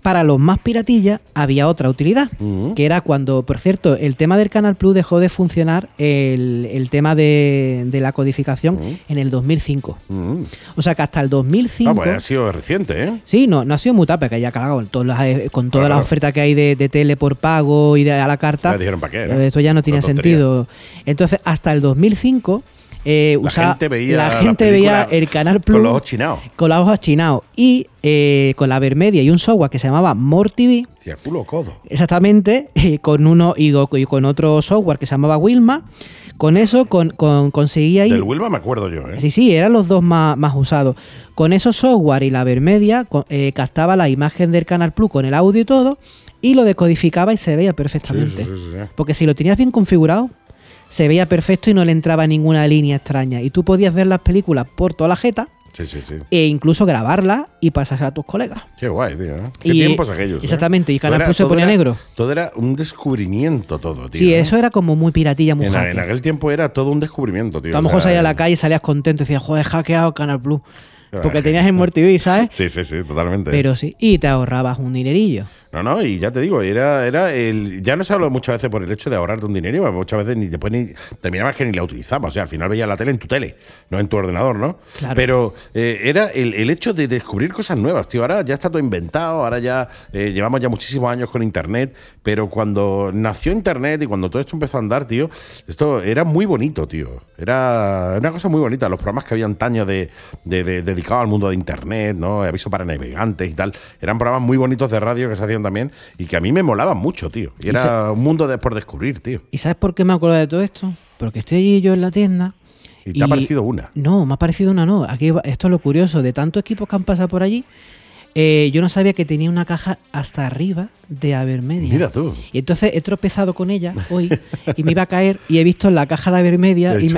para los más piratillas, había otra utilidad, que era cuando, por cierto, el tema del Canal Plus dejó de funcionar el, el tema de, de la codificación en el 2005. Mm. O sea que hasta el 2005... Ah, pues ha sido reciente, ¿eh? Sí, no, no ha sido muy tarde, que ya claro, con todas las, eh, con todas Claro. las ofertas que hay de, de tele por pago y de a la carta, Ya dijeron para qué, ¿no? eh, esto ya no tontería. sentido. Entonces, hasta el 2005, eh, La gente veía la gente veía el Canal Plus Con los ojos chinados. con los ojos chinados y eh, con la Vermedia y un software que se llamaba More TV, Si el culo codo. exactamente, [laughs] eh, con uno y, con otro software que se llamaba Wilma. Con eso con, con- conseguía Del Wilma me acuerdo yo, ¿eh? Sí, sí, eran los dos más, más usados. Con esos software y la Vermedia captaba la imagen del Canal Plus con el audio y todo y lo decodificaba y se veía perfectamente. Sí, sí, sí, sí. Porque si lo tenías bien configurado, se veía perfecto y no le entraba ninguna línea extraña. Y tú podías ver las películas por toda la jeta Sí, sí, sí. e incluso grabarlas y pasarlas a tus colegas. Qué guay, tío. ¿eh? Qué Y- tiempos aquellos. ¿eh? exactamente, y Canal Plus se ponía era- negro. Todo era un descubrimiento, todo, tío. sí, ¿eh? eso era como muy piratilla, muy En, aquel tiempo era todo un descubrimiento, tío. A lo mejor salías a la calle y salías contento y decías, joder, hackeado Canal Plus. Porque tenías el More TV, ¿sabes? Sí, sí, sí, totalmente. Pero sí, y te ahorrabas un dinerillo. No, no, y ya te digo, era, era el. Ya no se habla muchas veces por el hecho de ahorrarte un dinero, muchas veces ni después ni terminabas que ni la utilizabas. O sea, al final veías la tele en tu tele, no en tu ordenador, ¿no? Claro. Pero eh, era el, el hecho de descubrir cosas nuevas, tío. Ahora ya está todo inventado, ahora ya eh, llevamos ya muchísimos años con internet, pero cuando nació internet y cuando todo esto empezó a andar, tío, esto era muy bonito, tío. Era una cosa muy bonita. Los programas que había antaño de, de, de- dedicados al mundo de internet, ¿no? Aviso para navegantes y tal. Eran programas muy bonitos de radio que se hacían también y que a mí me molaban mucho, tío. Y Y era un mundo de, por descubrir, tío. ¿Y sabes por qué me acuerdo de todo esto? Porque estoy allí yo en la tienda Y te ha parecido una. No, me ha parecido una no. Aquí esto es lo curioso. De tantos equipos que han pasado por allí, eh, yo no sabía que tenía una caja hasta arriba de Avermedia. Mira tú. Y entonces he tropezado con ella hoy y me iba a caer y he visto la caja de Avermedia [laughs] Y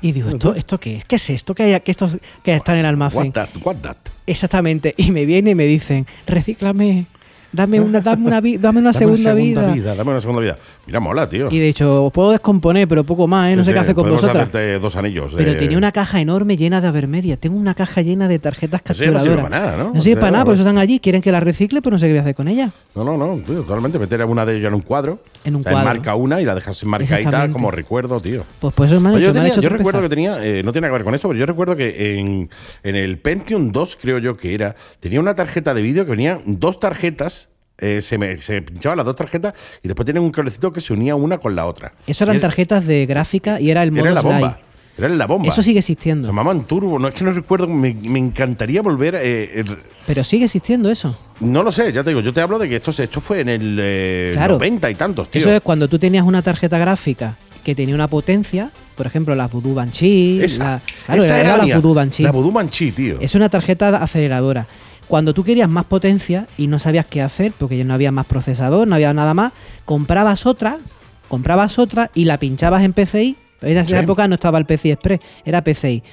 y digo, ¿esto, ¿esto qué es? ¿Qué es esto? ¿Qué, hay- qué esto que está en el almacén? What that, what that. Exactamente. Y me viene y me dicen, recíclame, dame una, dame una, vi- dame una Dame una segunda, vida. Dame una segunda vida. Mira, mola, tío. Y de hecho, os puedo descomponer, pero poco más, ¿eh? No Sí, sé qué hace con vosotras. dos anillos. Pero eh, tenía una caja enorme llena de Avermedia. Tengo una caja llena de tarjetas Eso ya no capturadoras. sirve para nada, ¿no? No sirve para nada, pues- pues están allí, quieren que la recicle, pero no sé qué voy a hacer con ella. No, no, no, tío, totalmente. Meter una de ellas en un cuadro. En un cuadro. Marca una y la dejas enmarcadita Exactamente. como recuerdo, tío. Pues por eso Oye, hecho, yo, tenía- hecho yo recuerdo que tenía, eh, no tiene que ver con esto, pero yo recuerdo que en, en el Pentium 2, creo yo que era, tenía una tarjeta de vídeo que venían dos tarjetas, eh, se, me, se pinchaban las dos tarjetas y después tenía un cablecito que se unía una con la otra. Eso eran era- tarjetas de gráfica y era el modo Era la bomba. slide. Era la bomba. Eso sigue Se existiendo. llamaban turbo. No es que no recuerdo, me, me encantaría volver. eh, Pero sigue existiendo eso. no lo sé, ya te digo, yo te hablo de que esto, se- esto fue en el eh, Claro. 90 y tantos, tío. Eso es cuando tú tenías una tarjeta gráfica que tenía una potencia, por ejemplo, la Voodoo Banshee. Esa, la, claro, esa era, era la. Voodoo Banshee. La Voodoo Banshee, tío. Es una tarjeta aceleradora. Cuando tú querías más potencia y no sabías qué hacer, porque ya no había más procesador, no había nada más, comprabas otra, comprabas otra y la pinchabas en PCI. En esa Sí. época no estaba el PCI Express, era PCI.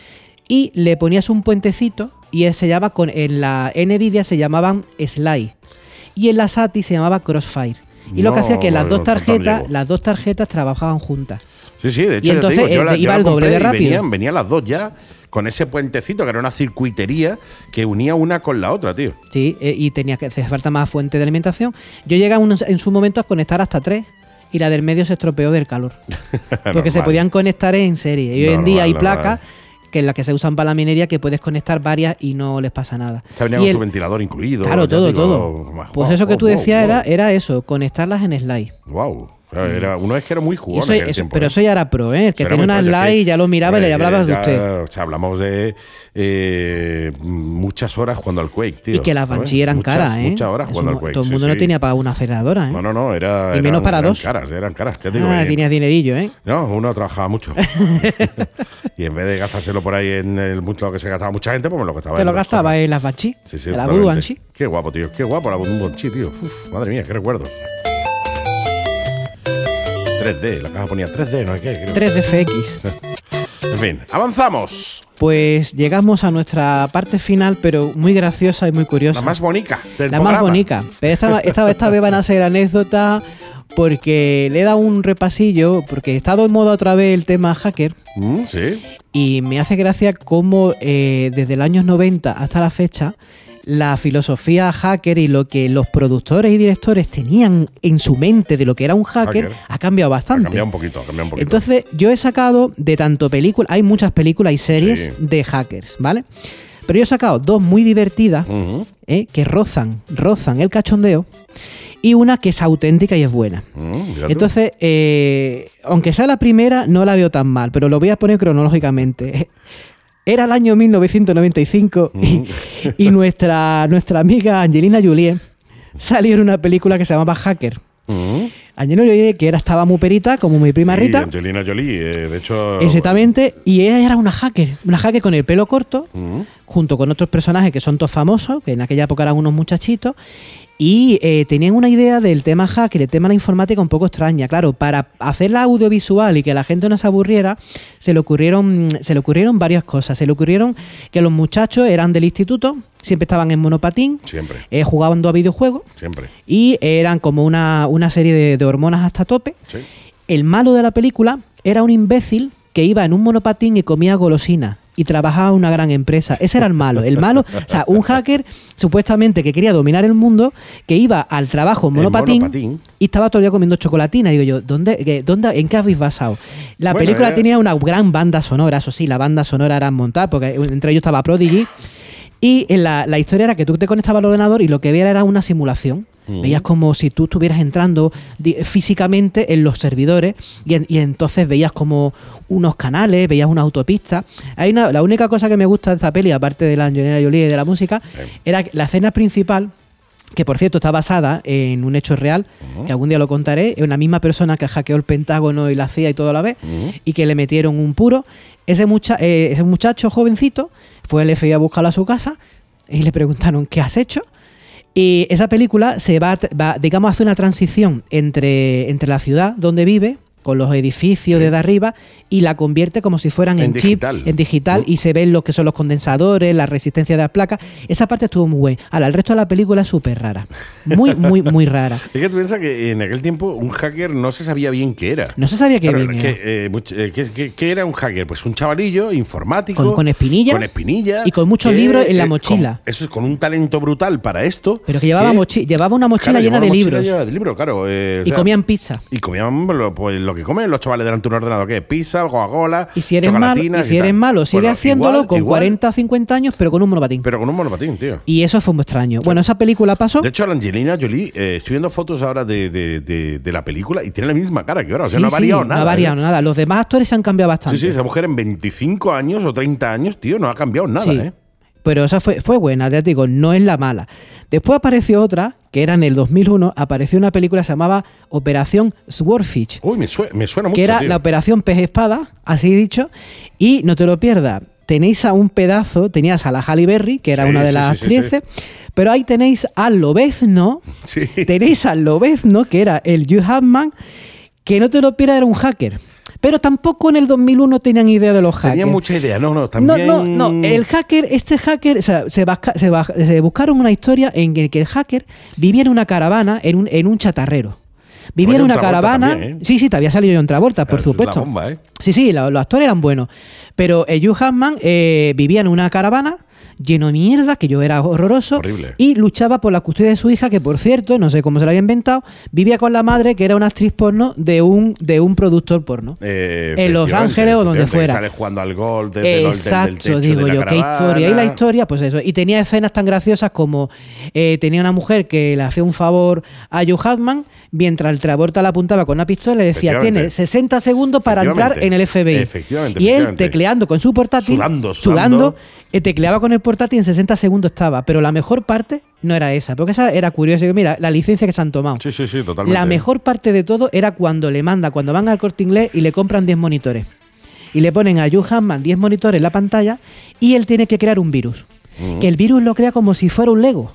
Y le ponías un puentecito y se llama con en la Nvidia se llamaban Slide y en la SATI se llamaba Crossfire. Y lo que hacía que las no, dos no tarjetas, las dos tarjetas trabajaban juntas. Sí, sí, de hecho, Y entonces, digo, yo eh, la- yo iba la el doble de rápido. Venían, venían las dos ya con ese puentecito que era una circuitería que unía una con la otra, tío. Sí, eh, y tenía que hacer falta más fuente de alimentación. Yo llegué unos- en su momento a conectar hasta tres y la del medio se estropeó del calor. [laughs] Porque se Normal. podían conectar en serie. Y hoy en día hay normal. placas que en las que se usan para la minería que puedes conectar varias y no les pasa nada. Esta venía Y con el- su ventilador incluido. Claro, todo, digo, todo. Pues eso que tú decías era, era eso, conectarlas en slide. Wow. Era, uno es que era muy eso- eso- tiempo, pero ¿eh? eso ya era pro, ¿eh? El que tenía una que- y ya lo miraba y le eh, hablabas de usted. O sea, hablamos de eh, muchas horas jugando al Quake, tío. Y que las. Banshee eran Muchas- caras, ¿eh? Muchas horas Eso jugando al mo- Quake. todo el sí, mundo no sí. tenía para una aceleradora, ¿eh? No, no, no, era. Y menos eran- para eran dos. caras, eran caras. Te digo, Ah, eh, tenías dinerillo, ¿eh? No, uno trabajaba mucho. [laughs] y en vez de gastárselo por ahí en el mucho que se gastaba mucha gente, pues me lo gastaba Te lo gastaba en las Banshee. Sí, sí, la. Voodoo Banshee. Qué guapo, tío. Qué guapo la Voodoo Banshee, tío. Uf, madre mía, qué recuerdo. 3D, la caja ponía 3D, no hay qué. creo. 3DFX. En fin, avanzamos. Pues llegamos a nuestra parte final, pero muy graciosa y muy curiosa. La más bonita del La más bonita. Pero esta, esta, esta vez van a ser anécdotas porque le he dado un repasillo, porque he estado en moda otra vez el tema hacker. Mm, sí. Y me hace gracia cómo eh, desde el año 90 hasta la fecha la filosofía hacker y lo que los productores y directores tenían en su mente de lo que era un hacker, Hacker. ha cambiado Ha bastante. cambiado un poquito, ha cambiado un poquito. Entonces, yo he sacado de tanto películas, hay muchas películas y series Sí. de hackers, ¿vale? Pero yo he sacado dos muy divertidas, ¿eh? que rozan, rozan el cachondeo, y una que es auténtica y es buena. mm. Entonces, eh, aunque sea la primera, no la veo tan mal, pero lo voy a poner cronológicamente. Era el año 1995 y, y nuestra, nuestra amiga Angelina Jolie salió en una película que se llamaba Hacker. Mm. Angelina Jolie, que era, estaba muy perita, como mi prima Sí, Rita. Angelina Jolie, eh, de hecho. Exactamente, y ella era una hacker, una hacker con el pelo corto, Mm. junto con otros personajes que son todos famosos, que en aquella época eran unos muchachitos, y eh, tenían una idea del tema hacker, el tema de la informática un poco extraña. Claro, para hacerla audiovisual y que la gente no se aburriera, se le ocurrieron, se le ocurrieron varias cosas. Se le ocurrieron que los muchachos eran del instituto, siempre estaban en monopatín, Siempre, eh, jugaban a videojuegos siempre. y eran como una, una serie de, de hormonas hasta tope. Sí. El malo de la película era un imbécil que iba en un monopatín y comía golosina y trabajaba en una gran empresa. Ese era el malo. El malo, o sea, un hacker supuestamente que quería dominar el mundo, que iba al trabajo en monopatín, monopatín. y estaba todo el día comiendo chocolatina. Digo yo, ¿dónde, qué- dónde, ¿en qué habéis basado? La Bueno, película tenía una gran banda sonora, eso sí, la banda sonora era montada, porque entre ellos estaba Prodigy. Y en la, la historia era que tú te conectabas al ordenador y lo que veías era una simulación. Mm. Veías como si tú estuvieras entrando físicamente en los servidores y, en- y entonces veías como unos canales, veías una autopista. Hay una, la única cosa que me gusta de esta peli, aparte de la Angelina Jolie y de la música, era la escena principal que por cierto está basada en un hecho real, que algún día lo contaré, es una misma persona que hackeó el Pentágono y la CIA y todo a la vez, y que le metieron un puro. Ese, mucha- eh, ese muchacho jovencito fue el FBI a buscarlo a su casa y le preguntaron, ¿qué has hecho? Y esa película se va, va, digamos, hace una transición entre, entre la ciudad donde vive, con los edificios desde arriba, y la convierte como si fueran en, En chip, digital. en digital, y se ven lo que son los condensadores, la resistencia de las placas. Esa parte estuvo muy buena. Ahora, el resto de la película es súper rara. Muy, muy, muy rara. [laughs] Es que tú piensas que en aquel tiempo un hacker no se sabía bien qué era. No se sabía qué Claro, bien que, era. eh, much- eh, ¿qué, qué- qué era un hacker? Pues un chavalillo informático. Con- con espinilla. Con espinilla. Y con muchos libros en la mochila. con- eso es con un talento brutal para esto. Pero que llevaba, mochi- llevaba una mochila Claro, llena llevaba de mochila libros. llena de libros, claro. eh, o Y sea, comían pizza. Y comían lo, pues, lo que comen los chavales delante de un ordenador, que es pizza, Coca-Cola, Y si eres malo, y si eres malo, sigue Bueno, haciéndolo igual- con igual, 40 o 50 años, pero con un monopatín. Pero con un monopatín, tío. y eso fue muy extraño. Bueno, esa película pasó. De hecho, la Angelina Jolie, eh, estoy viendo fotos ahora de, de- de- de la película y tiene la misma cara que ahora. O sea, Sí, no ha sí, variado nada. No ha variado ¿eh? nada. Los demás actores se han cambiado bastante. Sí, sí, esa mujer en 25 años o 30 años, tío, no ha cambiado nada. ¿eh? Pero esa fue, fue buena, ya te digo, no es la mala. Después apareció otra, que era en el 2001, apareció una película que se llamaba Operación Swordfish, Uy, me, sue- me suena mucho. que era tío. la operación pez espada, así dicho, y no te lo pierdas. Tenéis a un pedazo, tenías a la Halle Berry, que era Sí, una de sí, las sí, sí, actrices, pero ahí tenéis al Lobezno, Sí. tenéis al Lobezno, que era el Hugh Hackman, que no te lo pierdas, era un hacker. Pero tampoco en el 2001 tenían idea de los hackers. Tenía mucha idea, no, no, también. No, no, no. El hacker, este hacker, o sea, se, basca- se, baj- se buscaron una historia en que el hacker vivía en una caravana, en un, en un chatarrero. Vivía en una caravana. también, ¿eh? Sí, sí, te había salido John Travolta, por Es la supuesto. bomba, ¿eh? Sí, sí, lo- los, actores eran buenos. Pero eh, Hugh Hackman eh, vivía en una caravana lleno de mierda, que yo era horroroso, Horrible. y luchaba por la custodia de su hija, que por cierto, no sé cómo se lo había inventado, vivía con la madre, que era una actriz porno de un, de un productor porno. Eh, En Los Ángeles o donde fuera. Sale jugando al gol desde del Exacto, techo digo de la yo, qué historia. Y la historia, pues eso. Y tenía escenas tan graciosas como eh, tenía una mujer que le hacía un favor a Joe Hackman, mientras el Travolta la apuntaba con una pistola y le decía, tiene 60 segundos para entrar en el FBI. Efectivamente, Y él efectivamente. Tecleando con su portátil, Sudando, sudando. eh, tecleaba con el portátil y en 60 segundos estaba. Pero la mejor parte no era esa, porque esa era curiosa. Mira, la licencia que se han tomado. Sí, sí, sí, totalmente. La mejor parte de todo era cuando le manda, cuando van al corte inglés y le compran 10 monitores. Y le ponen a Hugh Hackman 10 monitores en la pantalla y él tiene que crear un virus. Que el virus lo crea como si fuera un Lego.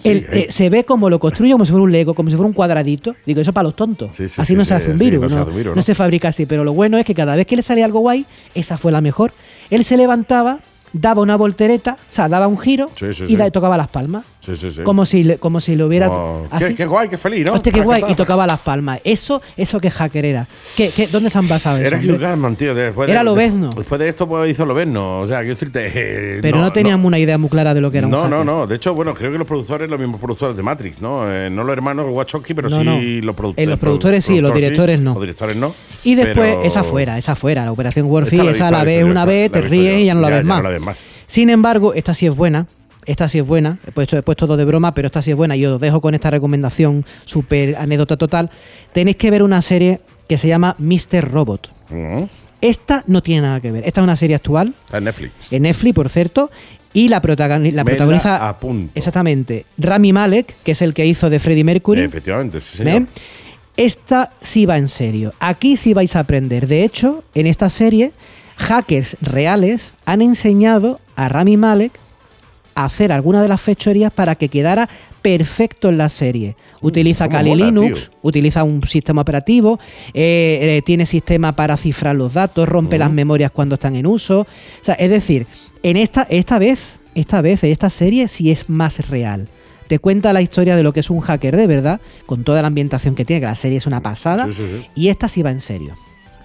Sí, Él, eh. se ve como lo construye como si fuera un Lego, como si fuera un cuadradito. Digo, eso para los tontos. Sí, sí, así sí, no se hace un virus. no no, se hace un virus, no ¿no? se fabrica así. Pero lo bueno es que cada vez que le sale algo guay, esa fue la mejor. Él se levantaba, daba una voltereta, o sea, daba un giro y da- tocaba las palmas. Sí, sí, sí. Como si, como si lo hubiera. Así. qué, qué guay, qué feliz, ¿no? Hostia, qué guay. Y tocaba las palmas. Eso, eso que hacker era. ¿Qué, qué, dónde se han basado Era eso? Hugh hombre? Jackman, tío. Después Era de, Lobezno. Después de esto, pues hizo Lobezno. O sea, quiero decirte. eh, Pero no, teníamos una idea muy clara de lo que era un No, hacker. no, no. De hecho, bueno, creo que los productores, los mismos productores de Matrix, ¿no? Eh, no los hermanos Wachowski, pero No, sí los productores. Eh, los productores sí, los directores no. Los directores no. Y después, pero- esa fuera, esa fuera. La Operación he esa la ves una vez, te ríes y ya no la ves más. Sin embargo, esta sí es buena. Esta sí es buena. He puesto, he puesto todo de broma, pero esta sí es buena. Y os dejo con esta recomendación, súper anécdota total. Tenéis que ver una serie que se llama Mr. Robot. Ujú. Esta no tiene nada que ver. Esta es una serie actual, en Netflix. en Netflix, por cierto. Y la, protagoni- protagoniza. Exactamente. Rami Malek, que es el que hizo de Freddie Mercury. Efectivamente, sí, señor. Esta sí va en serio. Aquí sí vais a aprender. De hecho, en esta serie, hackers reales han enseñado a Rami Malek hacer algunas de las fechorías para que quedara perfecto en la serie. Utiliza cómo Kali mola, Linux, tío. utiliza un sistema operativo, eh, eh, tiene sistema para cifrar los datos, rompe las memorias cuando están en uso. O sea, es decir, en esta, esta vez, esta vez, en esta serie sí es más real. Te cuenta la historia de lo que es un hacker de verdad, con toda la ambientación que tiene, que la serie es una pasada, Sí, sí, sí. y esta sí va en serio.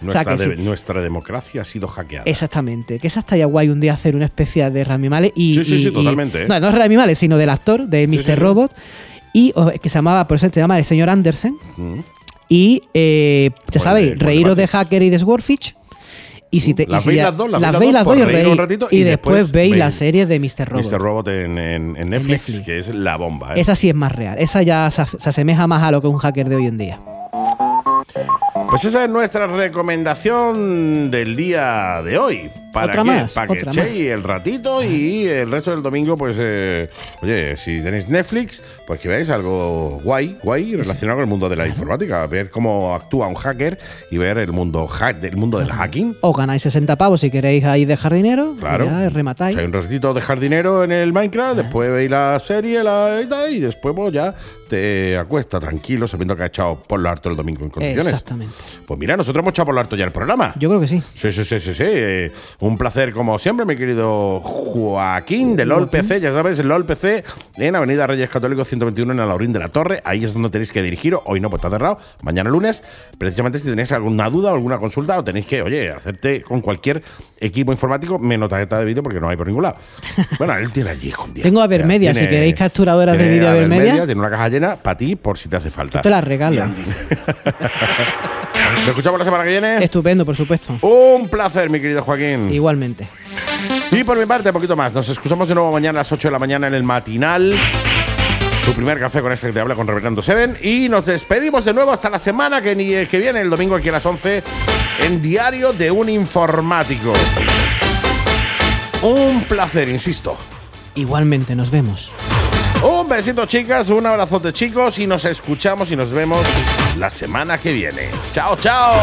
Nuestra, que de- sí. nuestra democracia ha sido hackeada. Exactamente, que esa estaría guay un día hacer una especie de Rami Malek y... Sí, sí, y- sí, y- totalmente, ¿eh? No, no es Rami Malek, sino del actor, de Mr. sí. Robot, y que se llamaba, por eso se llama el señor Andersen, Ujú. y eh, ya sabéis, pues reíros de hacker y de Swordfish. Y si te, y Las si veis ya- las dos, las las veis las dos dos y un ratito y, y después después veis la serie de Mr. Robot. Mr. Robot en, en- en Netflix, Netflix. que es la bomba. ¿eh? Esa sí es más real. Esa ya se, se asemeja más a lo que es un hacker de hoy en día. Pues esa es nuestra recomendación del día de hoy. ¿Para Otra qué? más, Para que echéis el ratito y el resto del domingo, pues, eh, oye, si tenéis Netflix, pues que veáis algo guay, guay relacionado con el mundo de la informática. Ver cómo actúa un hacker y ver el mundo, hack, del mundo del hacking. Os ganáis 60 pavos si queréis ahí dejar dinero. Claro. Ya rematáis. Hay un ratito dejar dinero en el Minecraft, después veis la serie la, y después pues, ya te acuesta tranquilo sabiendo que ha echado por lo harto el domingo en condiciones. Exactamente. Pues mira, nosotros hemos echado por lo harto ya el programa. Yo creo que sí. Sí, sí, sí, sí, sí. Un placer como siempre, mi querido Joaquín de LOL PC. Ya sabes, LOL PC en Avenida Reyes Católicos 121 en Alaurín de la Torre. Ahí es donde tenéis que dirigiros. Hoy no, pues está cerrado. Mañana lunes. Precisamente si tenéis alguna duda o alguna consulta o tenéis que, oye, hacerte con cualquier equipo informático menos tarjeta de vídeo porque no hay por ningún lado. [laughs] Bueno, él tiene allí escondida. Tengo Avermedia, si queréis capturadoras de vídeo Avermedia. Tiene una caja llena para ti por si te hace falta. Te la regalo. [laughs] [laughs] Nos escuchamos la semana que viene. Estupendo, por supuesto. Un placer, mi querido Joaquín. Igualmente. Y por mi parte, un poquito más. Nos escuchamos de nuevo mañana a las 8 de la mañana en el matinal. Tu primer café con este que te habla con Reverendo Seven. Y nos despedimos de nuevo hasta la semana que, ni- que viene, el domingo aquí a las 11, en Diario de un Informático. Un placer, insisto. Igualmente, nos vemos. Besito, chicas. Un abrazote, chicos. Y nos escuchamos y nos vemos la semana que viene. Chao, chao.